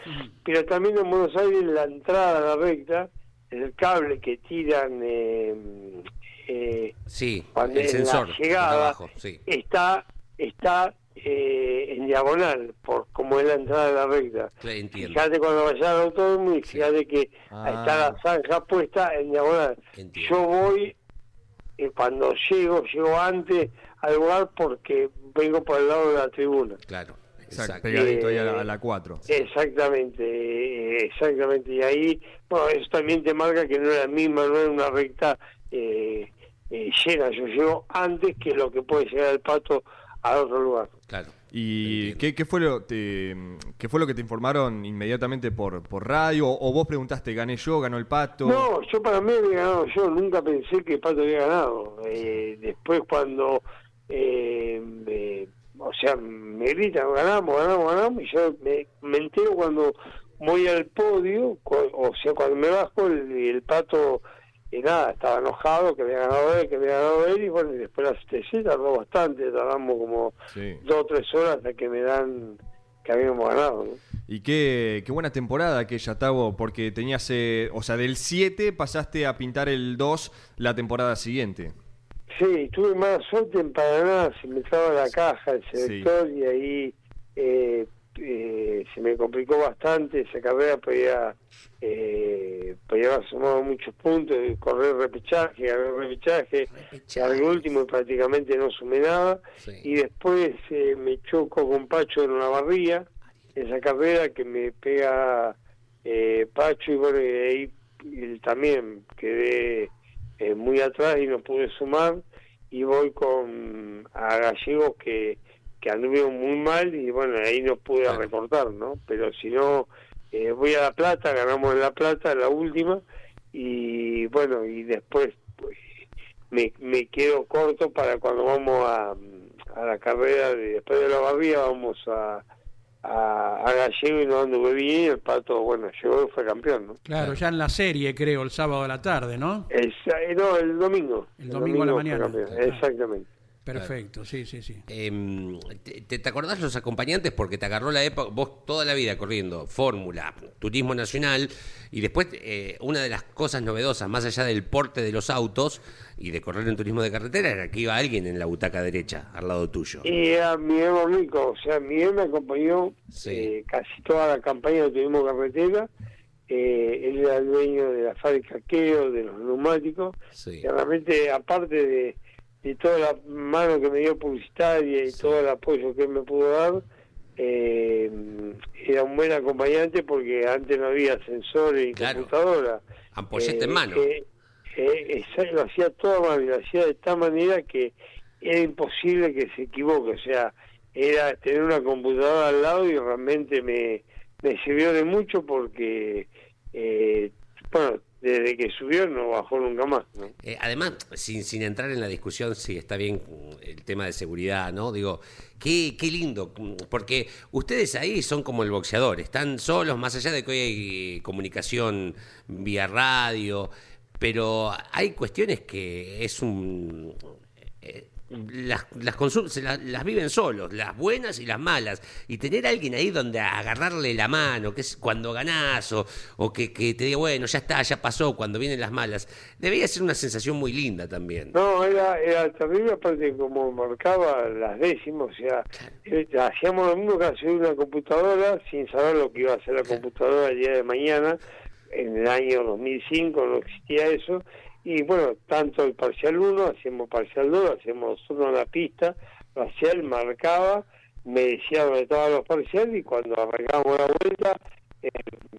Pero también en Buenos Aires la entrada a la recta, el cable que tiran eh, eh, Sí, cuando el en sensor. la llegada abajo, sí. está está eh, en diagonal, por como es la entrada de la recta. Claro, Entiendo. Fíjate cuando vayas al autódromo y fíjate que Ah. está la zanja puesta en diagonal. Entiendo. Yo voy, eh, cuando llego, llego antes al lugar porque vengo por el lado de la tribuna. Claro, Exacto, pegadito ahí a Eh, la, a la 4. Exactamente, eh, exactamente. Y ahí, bueno, eso también te marca que no era la misma, no era una recta eh, eh, llena. Yo llego antes que lo que puede llegar el pato a otro lugar. Claro. ¿Y qué, qué fue lo, te- qué fue lo que te informaron inmediatamente por, por radio? ¿O vos preguntaste, gané yo, ganó el pato? No, yo para mí había ganado yo, nunca pensé que el Pato había ganado. Eh, después cuando, eh, me- o sea, me gritan, ganamos, ganamos, ganamos, y yo me, me entero cuando voy al podio, o sea, cuando me bajo, el, el Pato, eh, nada, estaba enojado, que había ganado él, que había ganado él, y bueno, y después la CTC tardó bastante, tardamos como Sí. dos o tres horas hasta que me dan que habíamos ganado, ¿no? Y qué, qué buena temporada aquella, Tavo, porque tenías, eh, o sea, del 7 pasaste a pintar el 2 la temporada siguiente. Sí, tuve mala suerte en Paraná, se me traba la caja, el selector, y ahí eh, eh, se me complicó bastante esa carrera, podía, eh, podía haber sumado muchos puntos, correr repechaje, ganar repechaje, Repechaje. al último y prácticamente no sumé nada, Sí. y después eh, me choco con Pacho en una barría, esa carrera que me pega eh, Pacho, y bueno, y ahí y también quedé eh, muy atrás y no pude sumar y voy con a gallegos que, que anduvieron muy mal y bueno ahí no pude Claro. recortar no pero si no eh, voy a la plata ganamos en la plata la última y bueno y después pues, me, me quedo corto para cuando vamos a, a la carrera de, después de la barría vamos a a, a Gallego y no anduve bien y el pato bueno llegó y fue campeón no Claro, ya en la serie, creo, el sábado a la tarde, ¿no? el, eh, no, el domingo. El domingo a la mañana. Exactamente. Perfecto, sí, sí, sí. Em, te, te, acordás los acompañantes? Porque te agarró la época, vos toda la vida corriendo Fórmula, Turismo Nacional, y después eh, una de las cosas novedosas, más allá del porte de los autos y de correr en turismo de carretera, era que iba alguien en la butaca derecha, al lado tuyo. Y era Miguel Rico, o sea, Miguel me acompañó eh, casi toda la campaña de turismo de carretera. Eh, él era el dueño de la fábrica Keo, de los neumáticos. Y realmente, aparte de y toda la mano que me dio publicitaria y todo el apoyo que me pudo dar, eh, era un buen acompañante porque antes no había sensores y computadora. Ampollete en eh, mano. Eh, eh lo hacía todo mal, lo hacía de tal manera que era imposible que se equivoque, o sea, era tener una computadora al lado y realmente me, me sirvió de mucho porque, bueno, desde que subió no bajó nunca más. Eh, además, sin, sin entrar en la discusión si está bien el tema de seguridad, ¿no? Digo, qué, qué lindo, porque ustedes ahí son como el boxeador, están solos, más allá de que hoy hay comunicación vía radio, pero hay cuestiones que es un... Eh, las, las, las, viven solos, las buenas y las malas. Y tener a alguien ahí donde agarrarle la mano, que es cuando ganás, o, o que, que, te diga, bueno, ya está, ya pasó, cuando vienen las malas, debía ser una sensación muy linda también. No, era, era terrible, aparte como marcaba las décimas, o sea, eh, hacíamos lo mismo que hacer una computadora sin saber lo que iba a hacer la computadora el día de mañana. En el año 2005 no existía eso y bueno, tanto el parcial 1, hacemos parcial 2, hacemos nosotros la pista, parcial marcaba, me decía dónde estaban los parciales y cuando arrancamos la vuelta eh,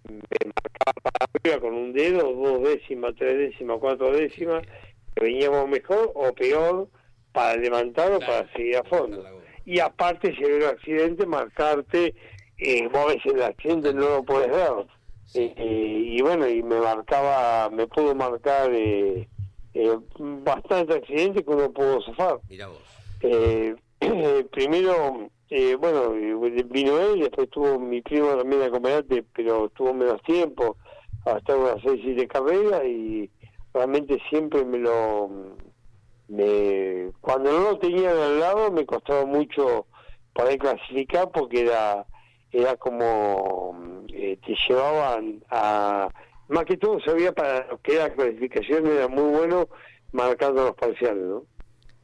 me marcaba para arriba con un dedo, dos décimas, tres décimas, cuatro décimas, que veníamos mejor o peor para levantar o para seguir a fondo. Y aparte, si hay un accidente, marcarte, eh, vos a veces el accidente no lo puedes ver eh, y bueno, y me marcaba, me pudo marcar eh, eh, bastante accidentes que uno pudo zafar. Mira vos. [CLEARS THROAT] primero, bueno, vino él, después tuvo mi primo también acompañante, pero tuvo menos tiempo, hasta unas seis de carrera y realmente siempre me lo... Me, cuando no lo tenía al lado me costaba mucho poder clasificar porque era era como eh, te llevaban a más que todo sabía para lo que era la clasificación era muy bueno marcando los parciales ¿no?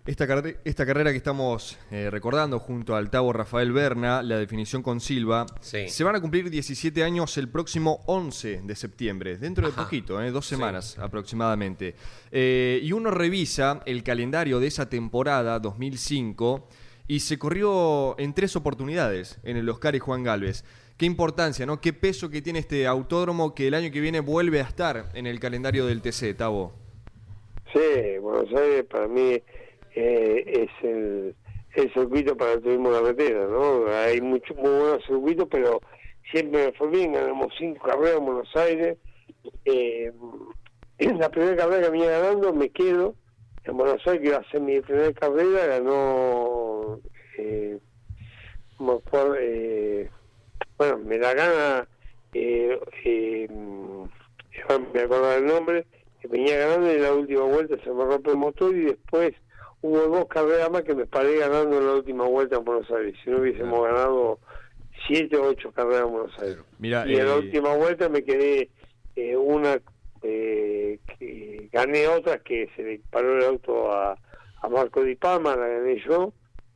Esta, esta carrera que estamos eh, recordando junto al Tavo Rafael Berna, la definición con Silva, se van a cumplir 17 años el próximo 11 de septiembre, dentro de poquito, eh, dos semanas aproximadamente. Eh, y uno revisa el calendario de esa temporada 2005 y se corrió en tres oportunidades en el Oscar y Juan Galvez. Qué importancia, ¿no? Qué peso que tiene este autódromo que el año que viene vuelve a estar en el calendario del TC, Tavo. Sí, Buenos Aires para mí eh, es el, circuito para el turismo de carretera, ¿no? Hay muchos muy buenos circuitos, pero siempre me fue bien, ganamos cinco carreras en Buenos Aires. Eh, en la primera carrera que venía ganando me quedo en Buenos Aires, que iba a ser mi primera carrera, ganó eh, eh, bueno, me la gana, eh, eh, me acuerdo del nombre, que venía ganando y en la última vuelta se me rompe el motor y después hubo dos carreras más que me paré ganando en la última vuelta en Buenos Aires. Si no hubiésemos ganado siete o ocho carreras en Buenos Aires. y en la última vuelta me quedé eh, una eh, que gané otras que se le paró el auto a, a Marco Di Palma, la gané yo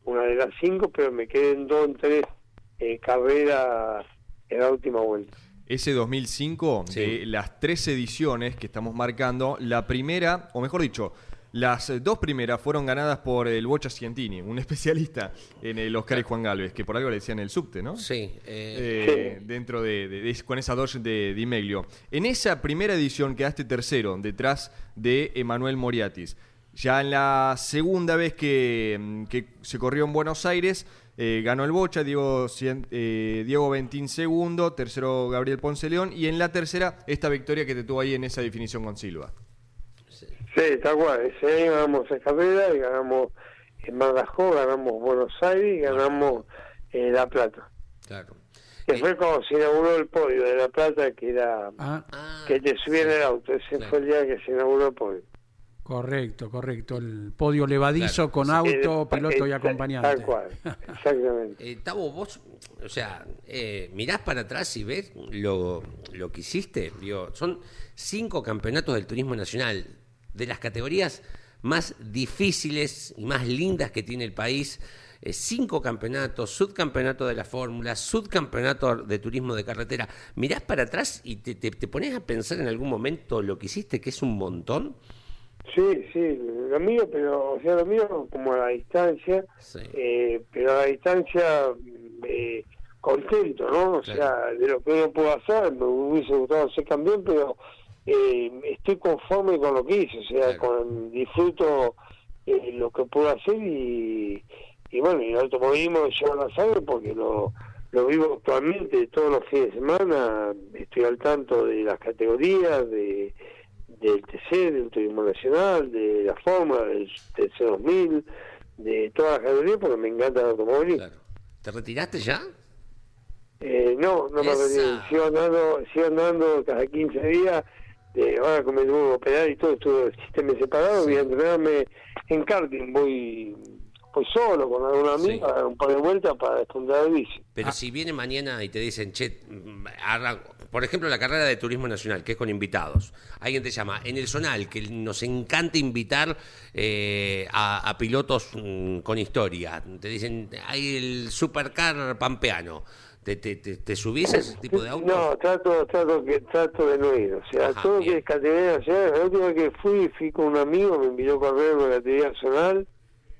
una de las cinco, pero me quedé en dos, en tres eh, carreras en la última vuelta. Ese 2005, de las tres ediciones que estamos marcando, la primera, o mejor dicho, las dos primeras fueron ganadas por el Bocha Cientini, un [LAUGHS] especialista en el Oscar y Juan Galvez, que por algo le decían el subte, ¿no? Sí. Eh, dentro de, con esa dos de Di Meglio. En esa primera edición quedaste tercero, detrás de Emanuel Moriatis. Ya en la segunda vez que, mm, se corrió en Buenos Aires, eh, ganó el Bocha, Diego, eh, Diego Ventín segundo, tercero Gabriel Ponce León, y en la tercera, esta victoria que te tuvo ahí en esa definición con Silva. Sí, está guay. Ese año ganamos en carrera, y ganamos en Badajoz, ganamos Buenos Aires y ganamos eh, La Plata. Claro. Que fue cuando se inauguró el podio de La Plata, que era ah. que te subía en el auto. Ese fue el día que se inauguró el podio. Correcto, correcto. El podio levadizo Claro. con Eh, auto, piloto y eh, acompañante. Tal cual, exactamente. [LAUGHS] Eh, Tavo, vos, o sea, eh, mirás para atrás y ves lo, lo que hiciste. Digo, son cinco campeonatos del turismo nacional, de las categorías más difíciles y más lindas que tiene el país. Eh, cinco campeonatos, subcampeonato de la fórmula, subcampeonato de turismo de carretera. Mirás para atrás y te, te, te pones a pensar en algún momento lo que hiciste, que es un montón. Sí, sí, lo mío, pero, o sea, lo mío como a la distancia, Sí. eh, pero a la distancia eh, contento, ¿no? O Claro. sea, de lo que uno puedo hacer, me hubiese gustado ser campeón, pero eh, estoy conforme con lo que hice, o sea, con disfruto eh, lo que puedo hacer y, y bueno, y el automovilismo lleva la sangre porque lo, lo vivo actualmente todos los fines de semana, estoy al tanto de las categorías, de del TC, del Turismo Nacional, de la Fórmula, del TC 2000, de todas las categorías porque me encanta el automovilismo. Claro. ¿Te retiraste ya? Eh, no, no me retiré. Sigo andando, sigo andando cada 15 días. De, ahora que me tuve que operar y todo, estuve el sistema separado, voy a entrenarme en karting. Voy, voy solo con alguna Sí. amiga, a dar un par de vueltas para despuntar el bici. Pero si viene mañana y te dicen, che, mm, arranco. por ejemplo, la carrera de turismo nacional, que es con invitados. Alguien te llama en el Zonal, que nos encanta invitar eh, a, a pilotos mm, con historia. Te dicen, hay el supercar pampeano. ¿Te, te, te, te subís a ese tipo de auto? No, trato, trato, que, trato de no ir. O sea, Ajá, todo bien. que es categoría nacional. La última vez que fui, fui con un amigo, me invitó a correr una categoría nacional,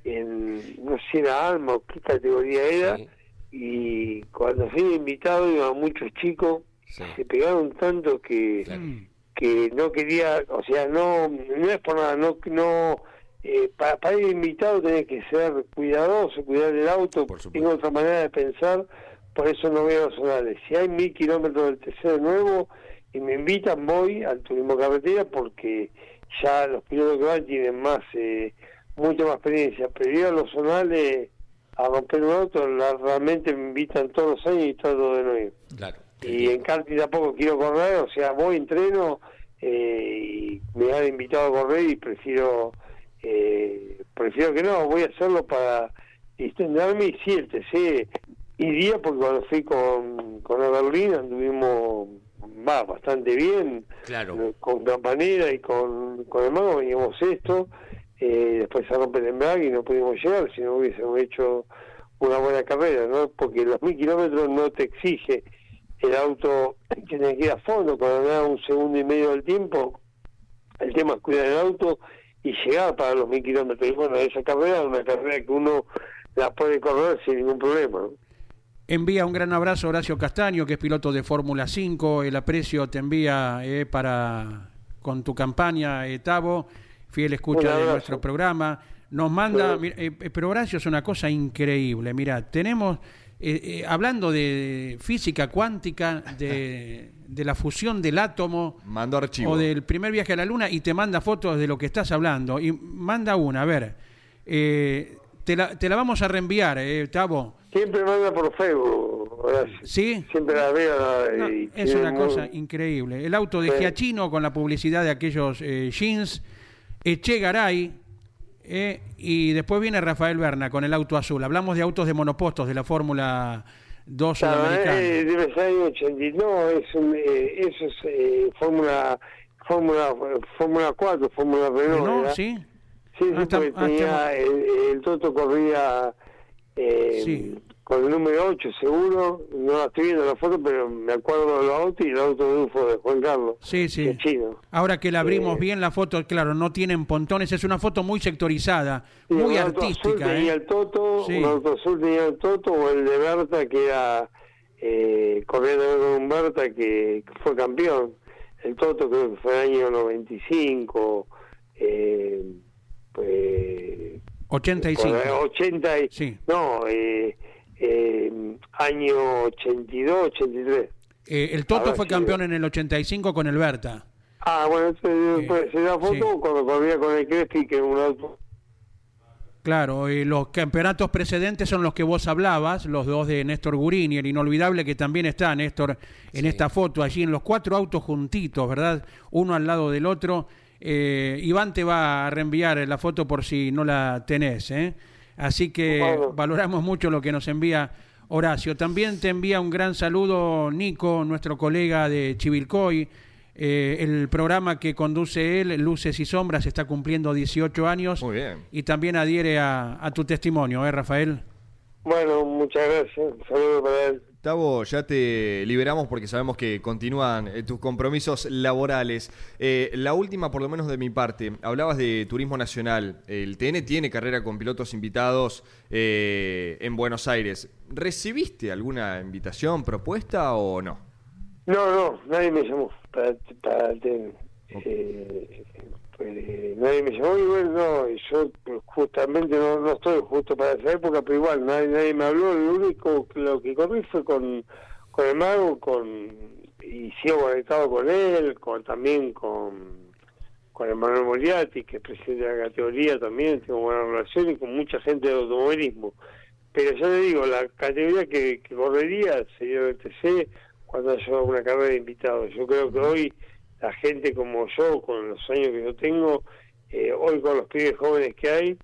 en, no sé si era Alma o qué categoría era. Sí. Y cuando fui invitado, iban muchos chicos, Sí. se pegaron tanto que, Claro. que no quería, o sea, no, no es por nada, no, no eh, para, para ir invitado tenés que ser cuidadoso, cuidar el auto, tengo otra manera de pensar, por eso no veo los zonales. Si hay mil kilómetros del TC de nuevo y me invitan, voy al turismo carretera porque ya los pilotos que van tienen más, eh, mucha más experiencia, pero ir a los zonales a romper un auto, la- realmente me invitan todos los años y trato de no ir Claro. y en karting tampoco quiero correr, o sea, voy, entreno eh, y me han invitado a correr y prefiero eh, prefiero que no, voy a hacerlo para distenderme y sí, el TC iría porque cuando fui con, con la Berlina anduvimos va bastante bien, Claro. eh, con Campanera y con, con el Mago veníamos esto, eh, después se rompe el embrague y no pudimos llegar si no hubiésemos hecho una buena carrera, ¿no? Porque los mil kilómetros no te exige el auto que tenés que ir a fondo, cuando me da un segundo y medio del tiempo, el tema es cuidar el auto y llegar para los mil kilómetros. Y bueno, esa carrera es una carrera que uno la puede correr sin ningún problema. ¿no? Envía un gran abrazo a Horacio Castaño, que es piloto de Fórmula 5. El aprecio te envía eh, para con tu campaña, eh, Tavo, fiel escucha de nuestro programa. Nos manda, mira, eh, eh, pero Horacio es una cosa increíble. Mira, tenemos, eh, hablando de física cuántica, de, [LAUGHS] de la fusión del átomo, Mando archivo. o del primer viaje a la luna y te manda fotos de lo que estás hablando. Y manda una, a ver. te, la, te la vamos a reenviar, eh, Tavo. Siempre manda por Facebook, Horacio. ¿Sí? Siempre la veo. No, y es una muy- cosa increíble. El auto de Sí. Giachino con la publicidad de aquellos eh, jeans. Eche Garay. eh, y después viene Rafael Berna con el auto azul. Hablamos de autos de monopostos de la Fórmula 2 Claro, sudamericana. eh, debe ser año 80. No, es un, eh, eso es eh, Fórmula Fórmula Fórmula 4, Fórmula Renault. ¿No? ¿Sí? Sí, sí, Ah, está- porque ah, tenía, el, el Toto corría eh, Sí. con el número 8 seguro, no la estoy viendo la foto, pero me acuerdo de los autos y el auto de UFO de Juan Carlos, Sí, sí. chino. Ahora que la abrimos Eh, bien la foto, claro, no tienen pontones, es una foto muy sectorizada, Sí, muy auto azul artística. tenía ¿eh? el Toto, Sí. un auto azul tenía el Toto, o el de Berta que era eh, corriendo con Berta que, que fue campeón. El Toto creo que fue el año 95, eh, pues 85. Por, eh, 80 y, Sí. no, eh, eh, año 82, 83. Eh, el Toto ver, fue sí. campeón en el 85 con el Berta. Ah, bueno, entonces puede ser la foto sí. cuando corría con el Crespi, que un auto. Claro, eh, los campeonatos precedentes son los que vos hablabas, los dos de Néstor Gurini, el inolvidable que también está, Néstor, en Sí. esta foto, allí en los cuatro autos juntitos, ¿verdad? Uno al lado del otro. Eh, Iván te va a reenviar la foto por si no la tenés. ¿eh? Así que Bueno. valoramos mucho lo que nos envía Horacio. También te envía un gran saludo Nico, nuestro colega de Chivilcoy. Eh, el programa que conduce él, Luces y Sombras, está cumpliendo 18 años. Muy bien. Y también adhiere a, a tu testimonio, ¿eh, Rafael? Bueno, muchas gracias. Un saludo para él. Tavo, ya te liberamos porque sabemos que continúan eh, tus compromisos laborales. Eh, la última, por lo menos de mi parte, hablabas de turismo nacional. El TN tiene carrera con pilotos invitados eh, en Buenos Aires. ¿Recibiste alguna invitación, propuesta o no? No, no, nadie me llamó para, para el TN. Eh, nadie me llamó bueno, no, y yo pues, justamente no, no estoy justo para esa época, pero igual nadie, nadie me habló. Lo único lo que corrí fue con, con el mago con y sigo conectado con él, con también con con Emanuel Moriarty, que es presidente de la categoría también, tengo buena relación y con mucha gente del automovilismo. Pero ya le digo, la categoría que, que correría sería el TC cuando haya una carrera de invitados. Yo creo que hoy la gente como yo, con los años que yo tengo, eh, hoy con los pibes jóvenes que hay,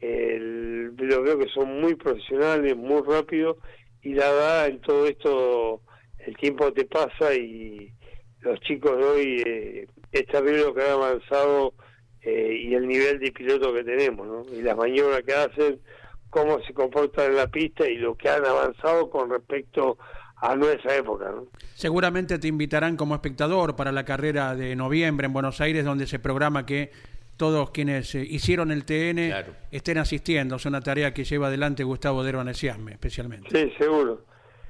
el- lo veo que son muy profesionales, muy rápidos y la verdad en todo esto el tiempo te pasa y los chicos de hoy eh, es terrible que han avanzado eh, y el nivel de piloto que tenemos, ¿no? Y las maniobras que hacen, cómo se comportan en la pista y lo que han avanzado con respecto a nuestra época, ¿no? Seguramente te invitarán como espectador para la carrera de noviembre en Buenos Aires, donde se programa que todos quienes eh, hicieron el TN Claro. estén asistiendo. Es una tarea que lleva adelante Gustavo Derban Esiasme, especialmente. Sí, seguro.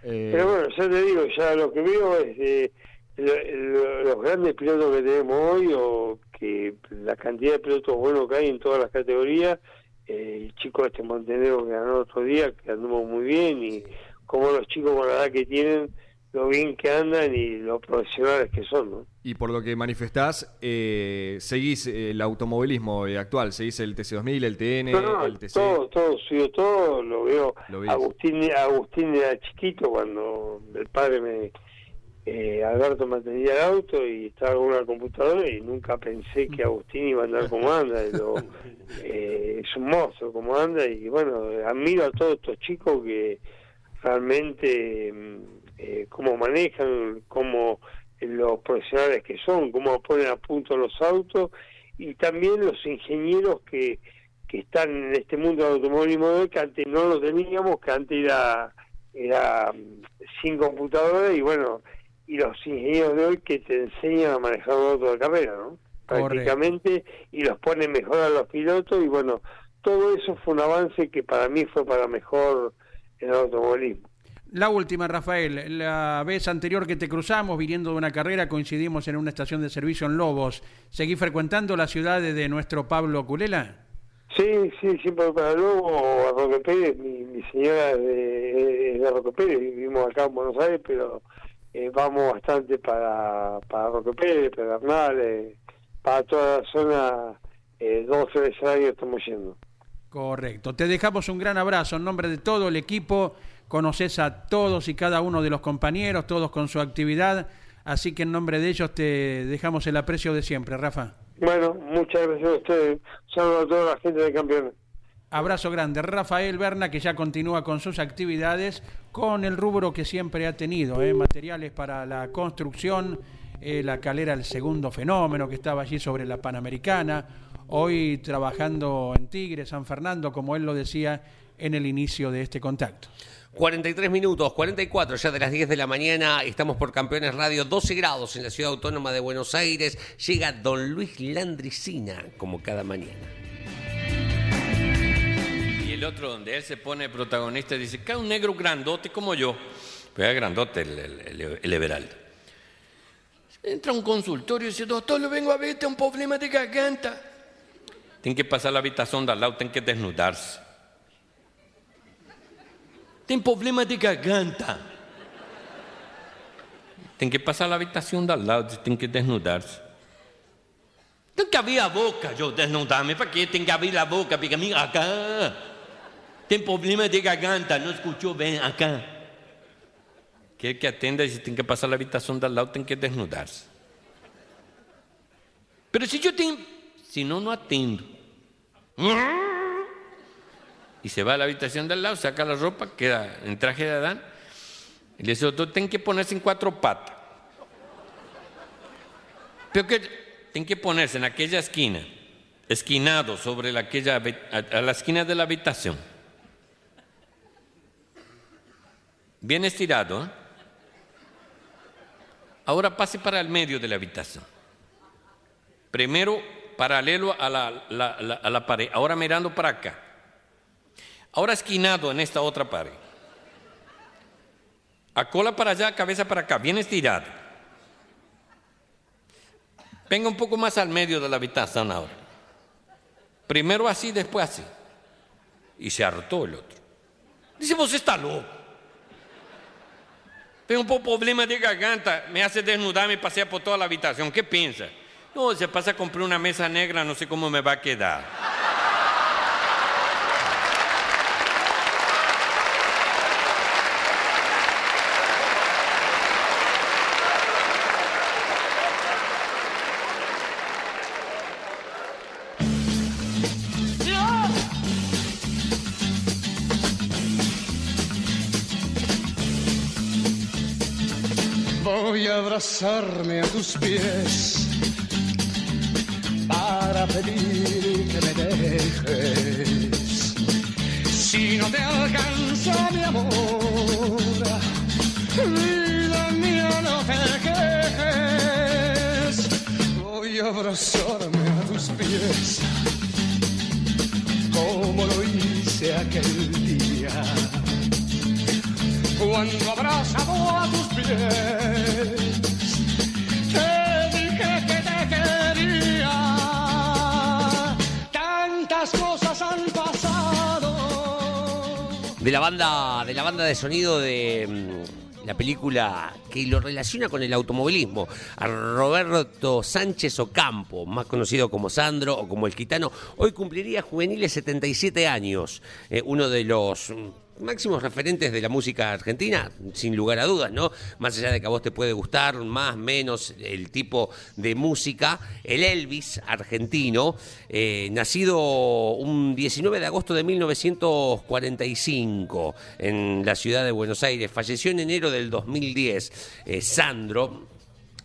Eh, Pero bueno, ya te digo, ya lo que veo es eh, lo- lo- los grandes pilotos que tenemos hoy o que la cantidad de pilotos buenos que hay en todas las categorías, eh, el chico este Montenegro que ganó otro día, que anduvo muy bien y como los chicos con la edad que tienen, lo bien que andan y lo profesionales que son, ¿no? y por lo que manifestás, eh, seguís el automovilismo eh, actual, seguís el TC2000, el TN, No, no, el TC. todo, todo, suyo todo, lo veo. Lo. Agustín, Agustín era chiquito cuando el padre me, eh, Alberto me atendía el auto y estaba con una computadora y nunca pensé que Agustín iba a andar como anda. lo- [LAUGHS] eh, es un monstruo como anda y bueno, admiro a todos estos chicos que realmente mm, eh, cómo manejan, cómo eh, los profesionales que son, cómo ponen a punto los autos y también los ingenieros que, que están en este mundo del automovilismo que antes no lo teníamos, que antes era, era mm, sin computadora y bueno, y los ingenieros de hoy que te enseñan a manejar un auto de carrera, ¿no? Prácticamente, y los ponen mejor a los pilotos y bueno, todo eso fue un avance que para mí fue para mejor el automovilismo. La última, Rafael. La vez anterior que te cruzamos, viniendo de una carrera, coincidimos en una estación de servicio en Lobos. ¿Seguís frecuentando la ciudad de nuestro Pablo Culela? Sí, sí, siempre para luego a Roque Pérez, mi, mi señora es de, es de Roque Pérez, vivimos acá en Buenos Aires, pero eh, vamos bastante para, para Roque Pérez, Pedernal, eh, para toda la zona, eh, dos o tres veces al año estamos yendo. Correcto. Te dejamos un gran abrazo en nombre de todo el equipo. Conoces a todos y cada uno de los compañeros, todos con su actividad. Así que en nombre de ellos te dejamos el aprecio de siempre, Rafa. Bueno, muchas gracias a ustedes, saludos a toda la gente de campeones. Abrazo grande. Rafael Berna, que ya continúa con sus actividades, con el rubro que siempre ha tenido, ¿eh? materiales para la construcción, eh, la calera El Segundo Fenómeno, que estaba allí sobre la Panamericana, hoy trabajando en Tigre, San Fernando, como él lo decía en el inicio de este contacto. 43 minutos, 44 ya de las 10 de la mañana, estamos por Campeones Radio, 12 grados en la ciudad autónoma de Buenos Aires, llega don Luis Landricina, como cada mañana. Y el otro, donde él se pone protagonista, dice, cae un negro grandote como yo. Pero es grandote el, el, el- el Everaldo. Entra a un consultorio y dice, doctor, lo vengo a ver, tengo un problema de garganta. Tiene que pasar la habitación de al lado, tiene que desnudarse. Tiene problema de garganta. Tiene que pasar la habitación de al lado, tiene que desnudarse. Tengo que abrir la boca, yo desnudarme. ¿Para qué tengo que abrir la boca? Porque mira acá. Tem problema de garganta, no escuchó bien acá. Quiere que atenda tiene que pasar la habitación de al lado, tiene que desnudarse. Pero si yo te... Si no, no atiendo. Y se va a la habitación del lado, saca la ropa, queda en traje de Adán. Y le dice, ten que ponerse en cuatro patas. Pero que ten que ponerse en aquella esquina, esquinado sobre la, aquella, a la esquina de la habitación. Bien estirado. ¿eh? Ahora pase para el medio de la habitación. Primero paralelo a la, pared, ahora mirando para acá. Ahora esquinado en esta otra pared. A cola para allá, cabeza para acá, bien estirado. Venga un poco más al medio de la habitación ahora. Primero así, después así. Y se hartó el otro. Dice, vos está loco. Tengo un problema de garganta, me hace desnudar, me pasea por toda la habitación. ¿Qué piensa? No, se pasa a comprar una mesa negra, no sé cómo me va a quedar. Voy a abrazarme a tus pies para pedir que me dejes. Si no te alcanza mi amor, vida mía, no te quejes. Voy a abrazarme a tus pies como lo hice aquel día cuando abrazado a tus pies de la banda de la banda de sonido de mm, la película que lo relaciona con el automovilismo. A Roberto Sánchez Ocampo más conocido como Sandro o como el gitano hoy cumpliría juveniles 77 años eh, uno de los mm, máximos referentes de la música argentina, sin lugar a dudas, ¿no? Más allá de que a vos te puede gustar más, menos el tipo de música, el Elvis argentino, eh, nacido un 19 de agosto de 1945 en la ciudad de Buenos Aires, falleció en enero del 2010, eh, Sandro,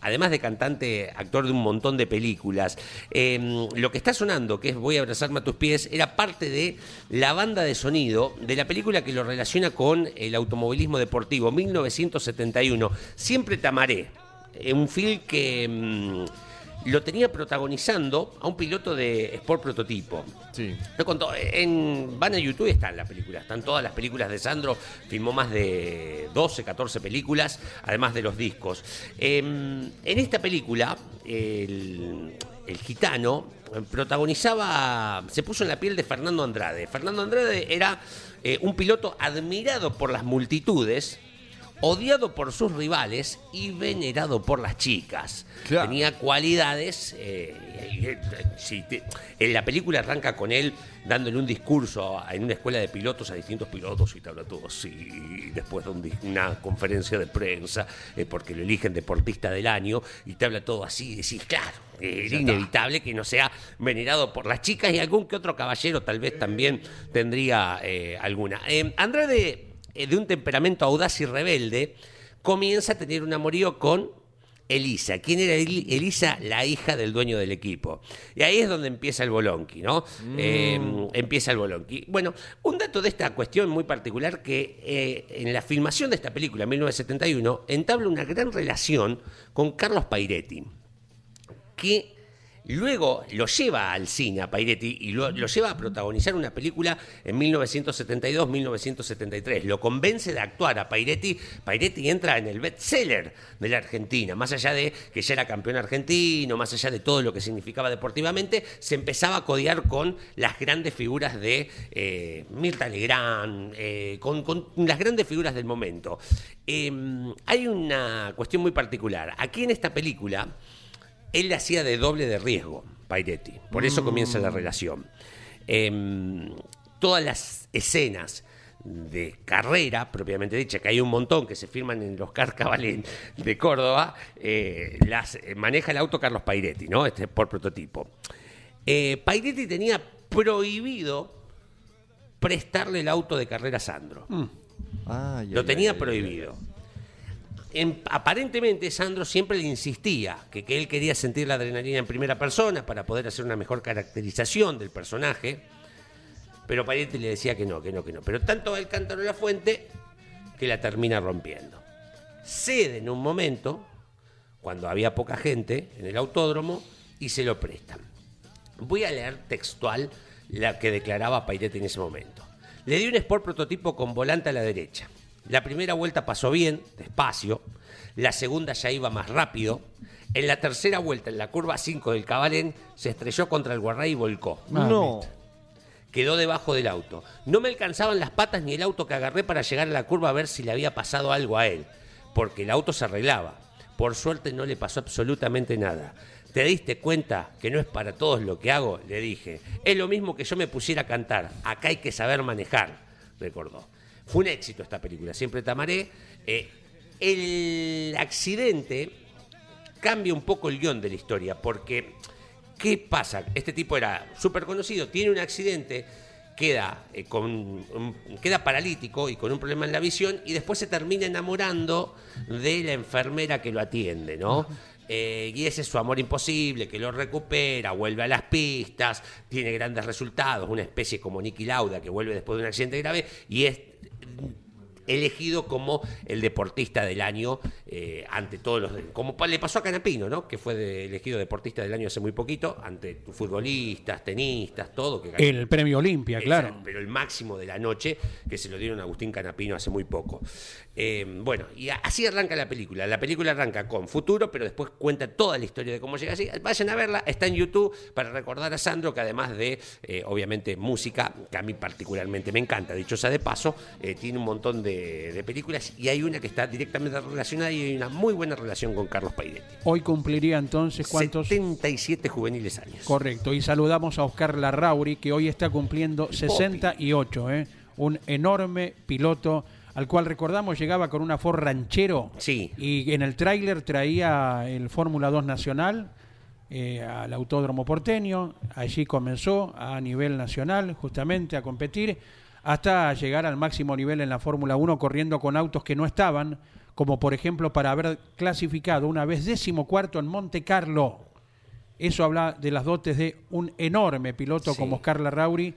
además de cantante, actor de un montón de películas, eh, lo que está sonando, que es Voy a abrazarme a tus pies, era parte de la banda de sonido de la película que lo relaciona con el automovilismo deportivo, 1971, Siempre te amaré, eh, un film que mm, lo tenía protagonizando a un piloto de Sport Prototipo. Sí. Lo contó, en, van a YouTube está en la película, están todas las películas de Sandro, filmó más de 12, 14 películas, además de los discos. Em, en esta película, el, el gitano protagonizaba, se puso en la piel de Fernando Andrade. Fernando Andrade era eh, un piloto admirado por las multitudes, odiado por sus rivales y venerado por las chicas. Claro. Tenía cualidades. eh, eh, si te- en la película arranca con él dándole un discurso en una escuela de pilotos a distintos pilotos y te habla todo así. Y después de un una conferencia de prensa, eh, porque lo eligen deportista del año, y te habla todo así. Y decís, claro, era inevitable que no sea venerado por las chicas y algún que otro caballero tal vez también tendría eh, alguna. Eh, Andrade, de un temperamento audaz y rebelde, comienza a tener un amorío con Elisa. ¿Quién era Eli- Elisa? La hija del dueño del equipo. Y ahí es donde empieza el bolonqui, ¿no? Eh, empieza el bolonqui. Bueno, un dato de esta cuestión muy particular que eh, en la filmación de esta película, en 1971, entabla una gran relación con Carlos Pairetti que luego lo lleva al cine a Pairetti y lo, lleva a protagonizar una película en 1972-1973. Lo convence de actuar a Pairetti. Pairetti entra en el bestseller de la Argentina. Más allá de que ya era campeón argentino, más allá de todo lo que significaba deportivamente, se empezaba a codear con las grandes figuras de eh, Mirta Legrand, eh, con, las grandes figuras del momento. Eh, hay una cuestión muy particular. Aquí en esta película él la hacía de doble de riesgo, Pairetti. Por eso comienza la relación. Em, todas las escenas de carrera, propiamente dicha, que hay un montón que se firman en los Carcabalén de Córdoba, eh, las eh, maneja el auto Carlos Pairetti, ¿no? Este por prototipo. Eh, Pairetti tenía prohibido prestarle el auto de carrera a Sandro. Ay, Lo tenía prohibido. En- aparentemente Sandro siempre le insistía que, él quería sentir la adrenalina en primera persona para poder hacer una mejor caracterización del personaje, pero Pariente le decía que no, que no, que no. Pero tanto el cántaro de la fuente que la termina rompiendo. Cede en un momento, cuando había poca gente en el autódromo, y se lo prestan. Voy a leer textual la que declaraba Pairete en ese momento. Le di un Sport prototipo con volante a la derecha. La primera vuelta pasó bien, despacio. La segunda ya iba más rápido. En la tercera vuelta, en la curva 5 del Cabalén, se estrelló contra el Guarray y volcó. No. Quedó debajo del auto. No me alcanzaban las patas ni el auto que agarré para llegar a la curva a ver si le había pasado algo a él, porque el auto se arreglaba. Por suerte no le pasó absolutamente nada. ¿Te diste cuenta que no es para todos lo que hago? Le dije. Es lo mismo que yo me pusiera a cantar. Acá hay que saber manejar, recordó. Fue un éxito esta película, siempre tamaré. Eh, el accidente cambia un poco el guion de la historia, porque ¿qué pasa? Este tipo era súper conocido, tiene un accidente, queda, eh, con, un- queda paralítico y con un problema en la visión, y después se termina enamorando de la enfermera que lo atiende, ¿no? Eh, y ese es su amor imposible, que lo recupera, vuelve a las pistas, tiene grandes resultados, una especie como Nicky Lauda, que vuelve después de un accidente grave, y es elegido como el deportista del año eh, ante todos los como le pasó a Canapino no que fue de- elegido deportista del año hace muy poquito ante futbolistas tenistas todo que ganó. El premio Olimpia, claro. Exacto, pero el máximo de la noche que se lo dieron a Agustín Canapino hace muy poco. Eh, bueno, y así arranca la película. La película arranca con futuro, pero después cuenta toda la historia de cómo llega así. Vayan a verla, está en YouTube para recordar a Sandro, que además de, eh, obviamente, música, que a mí particularmente me encanta, dicho sea de paso, eh, tiene un montón de, de películas y hay una que está directamente relacionada y hay una muy buena relación con Carlos Pairetti. Hoy cumpliría entonces cuántos. 77 juveniles años. Correcto, y saludamos a Oscar Larrauri, que hoy está cumpliendo 68, ¿eh? un enorme piloto al cual recordamos llegaba con una Ford Ranchero Sí. y en el tráiler traía el Fórmula 2 Nacional eh, al Autódromo Porteño, allí comenzó a nivel nacional justamente a competir hasta llegar al máximo nivel en la Fórmula 1 corriendo con autos que no estaban, como por ejemplo para haber clasificado una vez décimo cuarto en Monte Carlo. Eso habla de las dotes de un enorme piloto Sí. como Oscar Larrauri,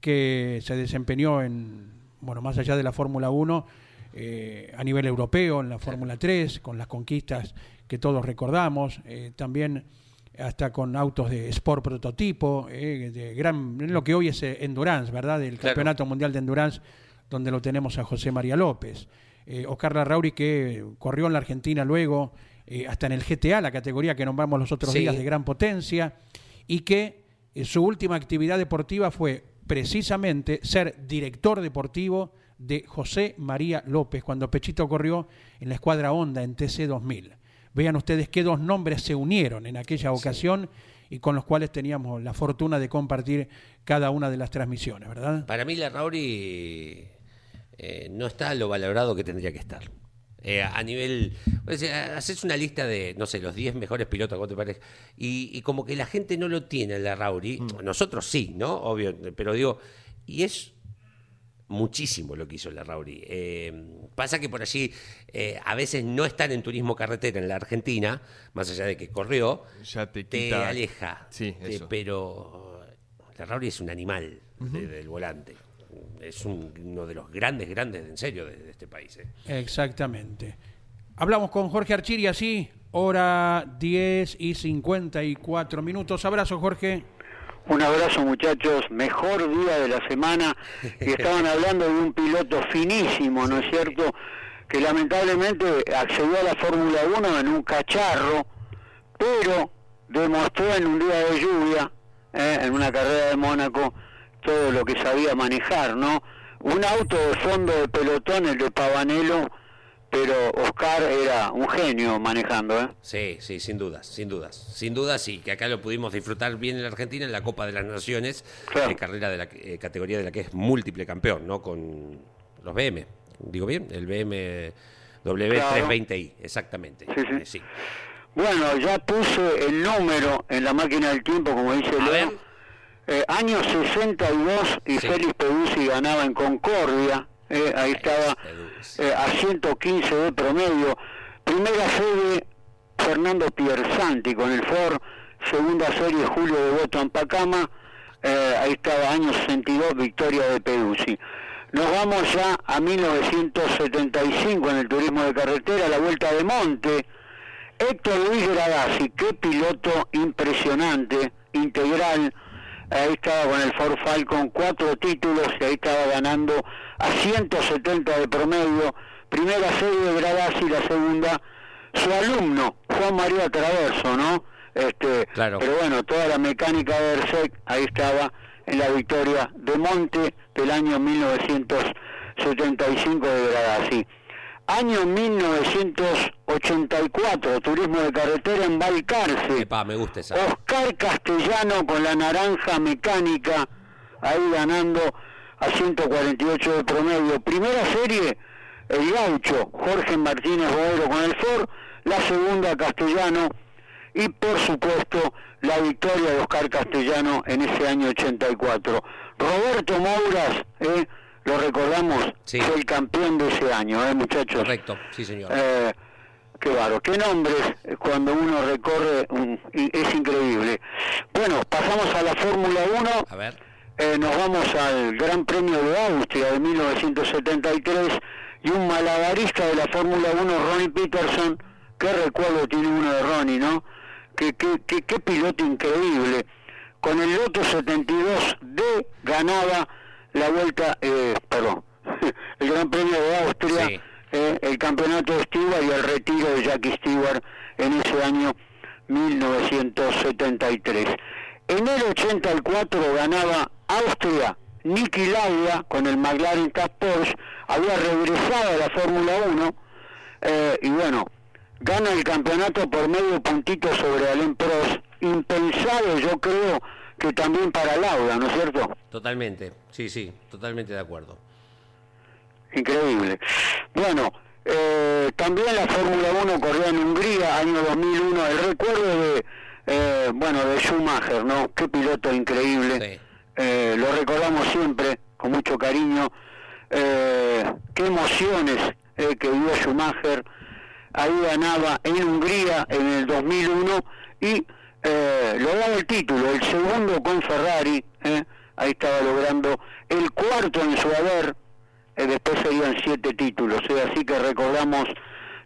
que se desempeñó en, bueno, más allá de la Fórmula 1, eh, a nivel europeo, en la Fórmula 3, con las conquistas que todos recordamos, eh, también hasta con autos de Sport prototipo, eh, de gran, lo que hoy es Endurance, ¿verdad? Del Claro. Campeonato Mundial de Endurance, donde lo tenemos a José María López. Eh, Oscar Larrauri que corrió en la Argentina luego, hasta en el GTA, la categoría que nombramos los otros Sí. días de gran potencia, y que su última actividad deportiva fue precisamente ser director deportivo de José María López, cuando Pechito corrió en la escuadra Honda en TC 2000. Vean ustedes qué dos nombres se unieron en aquella ocasión y con los cuales teníamos la fortuna de compartir cada una de las transmisiones, ¿verdad? Para mí, la Rauri eh, no está lo valorado que tendría que estar. Eh, a nivel. O sea, haces una lista de, no sé, los 10 mejores pilotos, ¿cómo te parece? Y, y como que la gente no lo tiene, la Rauri. Nosotros sí, ¿no? Obvio. Pero digo, y es muchísimo lo que hizo la Rauri. Eh, pasa que por allí eh, a veces no están en turismo carretera en la Argentina, más allá de que corrió, Ya te aleja. Sí, Te- eso. pero la Rauri es un animal de- del volante. Es un- uno de los grandes, grandes, en serio, de, de este país. ¿eh? Exactamente. Hablamos con Jorge Archiri, así, hora 10 y 54 minutos. Abrazo, Jorge. Un abrazo muchachos, mejor día de la semana y estaban hablando de un piloto finísimo, ¿no es cierto? Que lamentablemente accedió a la Fórmula 1 en un cacharro, pero demostró en un día de lluvia, ¿eh? en una carrera de Mónaco, todo lo que sabía manejar, ¿no? Un auto de fondo de pelotón, el de Pavanello, pero Oscar era un genio manejando, ¿eh? Sí, sí, sin dudas, sin dudas. Sin dudas, y que acá lo pudimos disfrutar bien en la Argentina en la Copa de las Naciones, Claro. eh, carrera de la eh, categoría de la que es múltiple campeón, ¿no? Con los BM. ¿Digo bien? El BM W320i, exactamente. Sí, sí. Eh, sí. Bueno, ya puse el número en la máquina del tiempo, como dice Leo. Eh, año 62 y Sí. Félix Peduzzi ganaba en Concordia. eh, ahí estaba eh, a 115 de promedio. Primera serie Fernando Piersanti con el Ford. Segunda serie Julio de Boto Ampacama. Eh, ahí estaba año 62 victoria de Peduzzi. Nos vamos ya a 1975 en el turismo de carretera, la vuelta de Monte. Héctor Luis Gradasi, qué piloto impresionante, integral. Ahí estaba con el Ford Falcon, cuatro títulos y ahí estaba ganando a 170 de promedio. Primera serie de Gradasi, la segunda, su alumno, Juan María Traverso, ¿no? Este, Claro. Pero bueno, toda la mecánica de ERSEC, ahí estaba en la victoria de Monte del año 1975 de Gradasi. Año 1984, turismo de carretera en Balcarce. Epa, me gusta esa. Oscar Castellano con la naranja mecánica, ahí ganando a 148 de promedio. Primera serie, el gaucho, Jorge Martínez Boero con el Ford, la segunda Castellano y por supuesto la victoria de Oscar Castellano en ese año 84. Roberto Mouras, eh, lo recordamos, Sí. fue el campeón de ese año, eh, muchachos. Correcto, sí señor. Eh, qué baro, qué nombres eh, cuando uno recorre, un- y- es increíble. Bueno, pasamos a la Fórmula 1, A ver. eh, nos vamos al Gran Premio de Austria de 1973 y un malabarista de la Fórmula 1, Ronnie Peterson, qué recuerdo tiene uno de Ronnie, ¿no? Qué, qué, qué, qué piloto increíble. Con el Loto 72D ganaba la vuelta, eh, perdón, [LAUGHS] el Gran Premio de Austria, Sí. Eh, el campeonato de Stewart y el retiro de Jackie Stewart en ese año 1973. En el 84 ganaba Austria, Niki Lauda con el McLaren Cup Porsche, había regresado a la Fórmula 1 eh, y bueno, gana el campeonato por medio puntito sobre Alain Prost, impensado yo creo que también para Lauda, ¿no es cierto? Totalmente, sí, sí, totalmente de acuerdo. Increíble. Bueno, eh, también la Fórmula 1 corrió en Hungría, año 2001. El recuerdo de, eh, bueno, de Schumacher, ¿no? Qué piloto increíble. Sí. Eh, lo recordamos siempre con mucho cariño. Eh, qué emociones eh, que vivió Schumacher. Ahí ganaba en Hungría en el 2001 y eh, lograba el título, el segundo con Ferrari. eh, ahí estaba logrando el cuarto en su haber. Eh, después serían siete títulos. eh, así que recordamos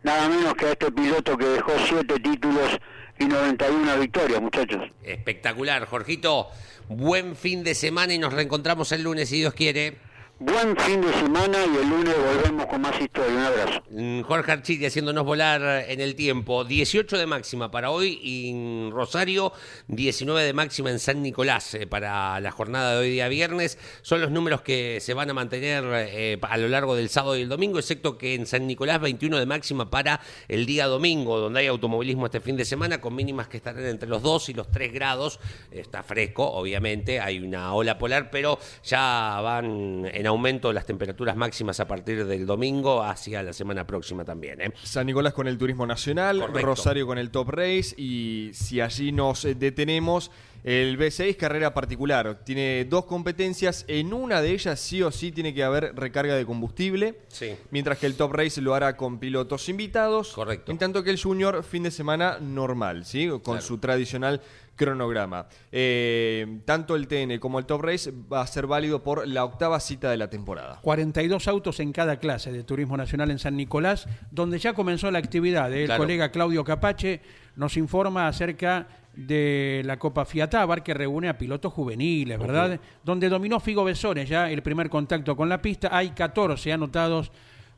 nada menos que a este piloto que dejó siete títulos y 91 victorias, muchachos. Espectacular, Jorgito. Buen fin de semana y nos reencontramos el lunes, si Dios quiere. Buen fin de semana y el lunes volvemos con más historia. Un abrazo. Mm, Jorge Architi haciéndonos volar en el tiempo. 18 de máxima para hoy en Rosario, 19 de máxima en San Nicolás eh, para la jornada de hoy día viernes. Son los números que se van a mantener eh, a lo largo del sábado y el domingo, excepto que en San Nicolás 21 de máxima para el día domingo, donde hay automovilismo este fin de semana, con mínimas que estarán entre los 2 y los 3 grados. Está fresco, obviamente, hay una ola polar, pero ya van en aumento las temperaturas máximas a partir del domingo hacia la semana próxima también. ¿eh? San Nicolás con el turismo nacional, Correcto. Rosario con el Top Race y si allí nos eh, detenemos, el B6 carrera particular. Tiene dos competencias, en una de ellas sí o sí tiene que haber recarga de combustible, Sí. mientras que el Top Race lo hará con pilotos invitados, Correcto. en tanto que el Junior fin de semana normal, ¿sí? con Claro. su tradicional cronograma. Eh, tanto el TN como el Top Race va a ser válido por la octava cita de la temporada. 42 autos en cada clase de Turismo Nacional en San Nicolás, donde ya comenzó la actividad. El Claro. colega Claudio Capache nos informa acerca de la Copa Fiatábar que reúne a pilotos juveniles, ¿verdad? Donde dominó Figo Besones ya el primer contacto con la pista. Hay 14 anotados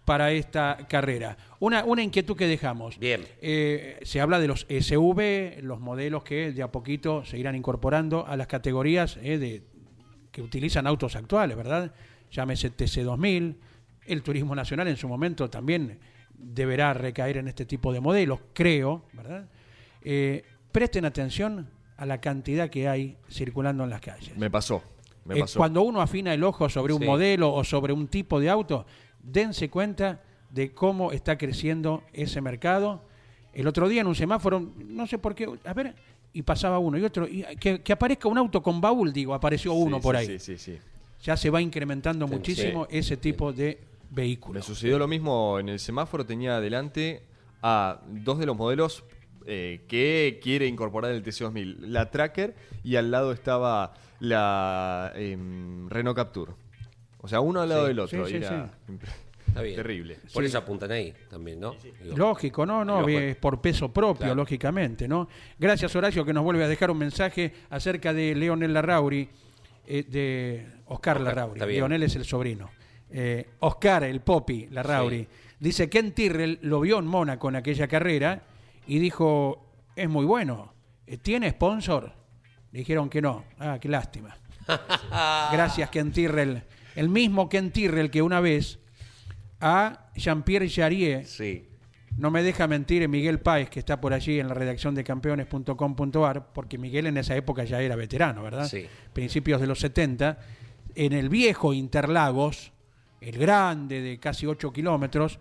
para esta carrera. Una, una inquietud que dejamos. Bien. Eh, se habla de los SV, los modelos que de a poquito se irán incorporando a las categorías eh, de, que utilizan autos actuales, ¿verdad? Llámese TC2000, el Turismo Nacional en su momento también deberá recaer en este tipo de modelos, creo, ¿verdad? Eh, presten atención a la cantidad que hay circulando en las calles. Me pasó, me Eh, pasó. cuando uno afina el ojo sobre un Sí. modelo o sobre un tipo de auto, dense cuenta de cómo está creciendo ese mercado. El otro día en un semáforo, no sé por qué, a ver, y pasaba uno y otro, y que, que aparezca un auto con baúl, digo, apareció uno Sí, por sí, ahí. Sí, sí, sí. Ya se va incrementando muchísimo ese tipo de Me vehículos. sucedió lo mismo en el semáforo, tenía adelante a dos de los modelos eh, que quiere incorporar el TC2000, la Tracker y al lado estaba la em, Renault Capture. O sea, uno al lado Sí. del otro. Sí, sí, Está bien. Terrible. Por Sí. eso apuntan ahí también, ¿no? Digo, Lógico, no, no, Lógico. es por peso propio, Claro. lógicamente, ¿no? Gracias, Horacio, que nos vuelve a dejar un mensaje acerca de Leonel Larrauri, eh, de Oscar, Oscar, Larrauri. Leonel es el sobrino. Eh, Oscar, el Popi Larrauri, Sí. dice que en Tyrrell lo vio en Mónaco en aquella carrera y dijo, es muy bueno, Eh, ¿tiene sponsor? Le dijeron que no. Ah, qué lástima. [LAUGHS] Gracias, Ken Tyrrell. El mismo Ken Tyrrell que una vez a Jean-Pierre Jarier Sí. no me deja mentir Miguel Páez, que está por allí en la redacción de campeones.com.ar, porque Miguel en esa época ya era veterano, ¿verdad? Sí. Principios de los 70. En el viejo Interlagos, el grande de casi 8 kilómetros,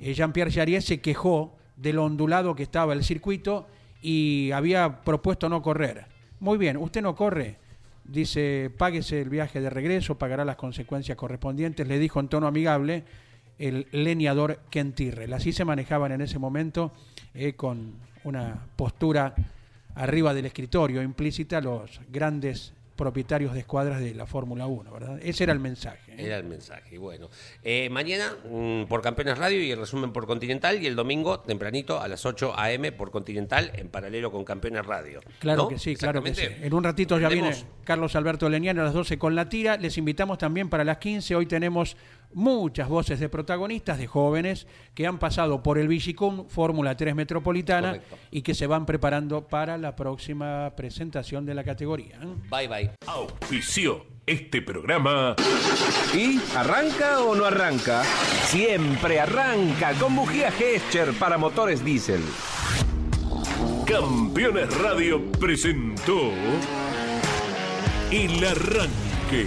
eh, Jean-Pierre Jarier se quejó de lo ondulado que estaba el circuito y había propuesto no correr. Muy bien, usted no corre. Dice, páguese el viaje de regreso, pagará las consecuencias correspondientes, le dijo en tono amigable el leñador Ken Tyrrell. Así se manejaban en ese momento eh, con una postura arriba del escritorio implícita los grandes propietarios de escuadras de la Fórmula 1, ¿verdad? Ese era el mensaje. ¿eh? Era el mensaje. Y bueno, eh, mañana mm, por Campeones Radio y el resumen por Continental y el domingo tempranito a las 8 a.m. por Continental en paralelo con Campeones Radio. Claro ¿no? que sí, claro que sí. En un ratito ya viene Carlos Alberto Leniano a las 12 con la tira. Les invitamos también para las 15. Hoy tenemos muchas voces de protagonistas, de jóvenes que han pasado por el Vigicum Fórmula 3 Metropolitana Correcto. y que se van preparando para la próxima presentación de la categoría. ¿eh? Bye bye. Auspició este programa ¿Y arranca o no arranca? Siempre arranca con bujía Gescher para motores diésel. Campeones Radio presentó El Arranque.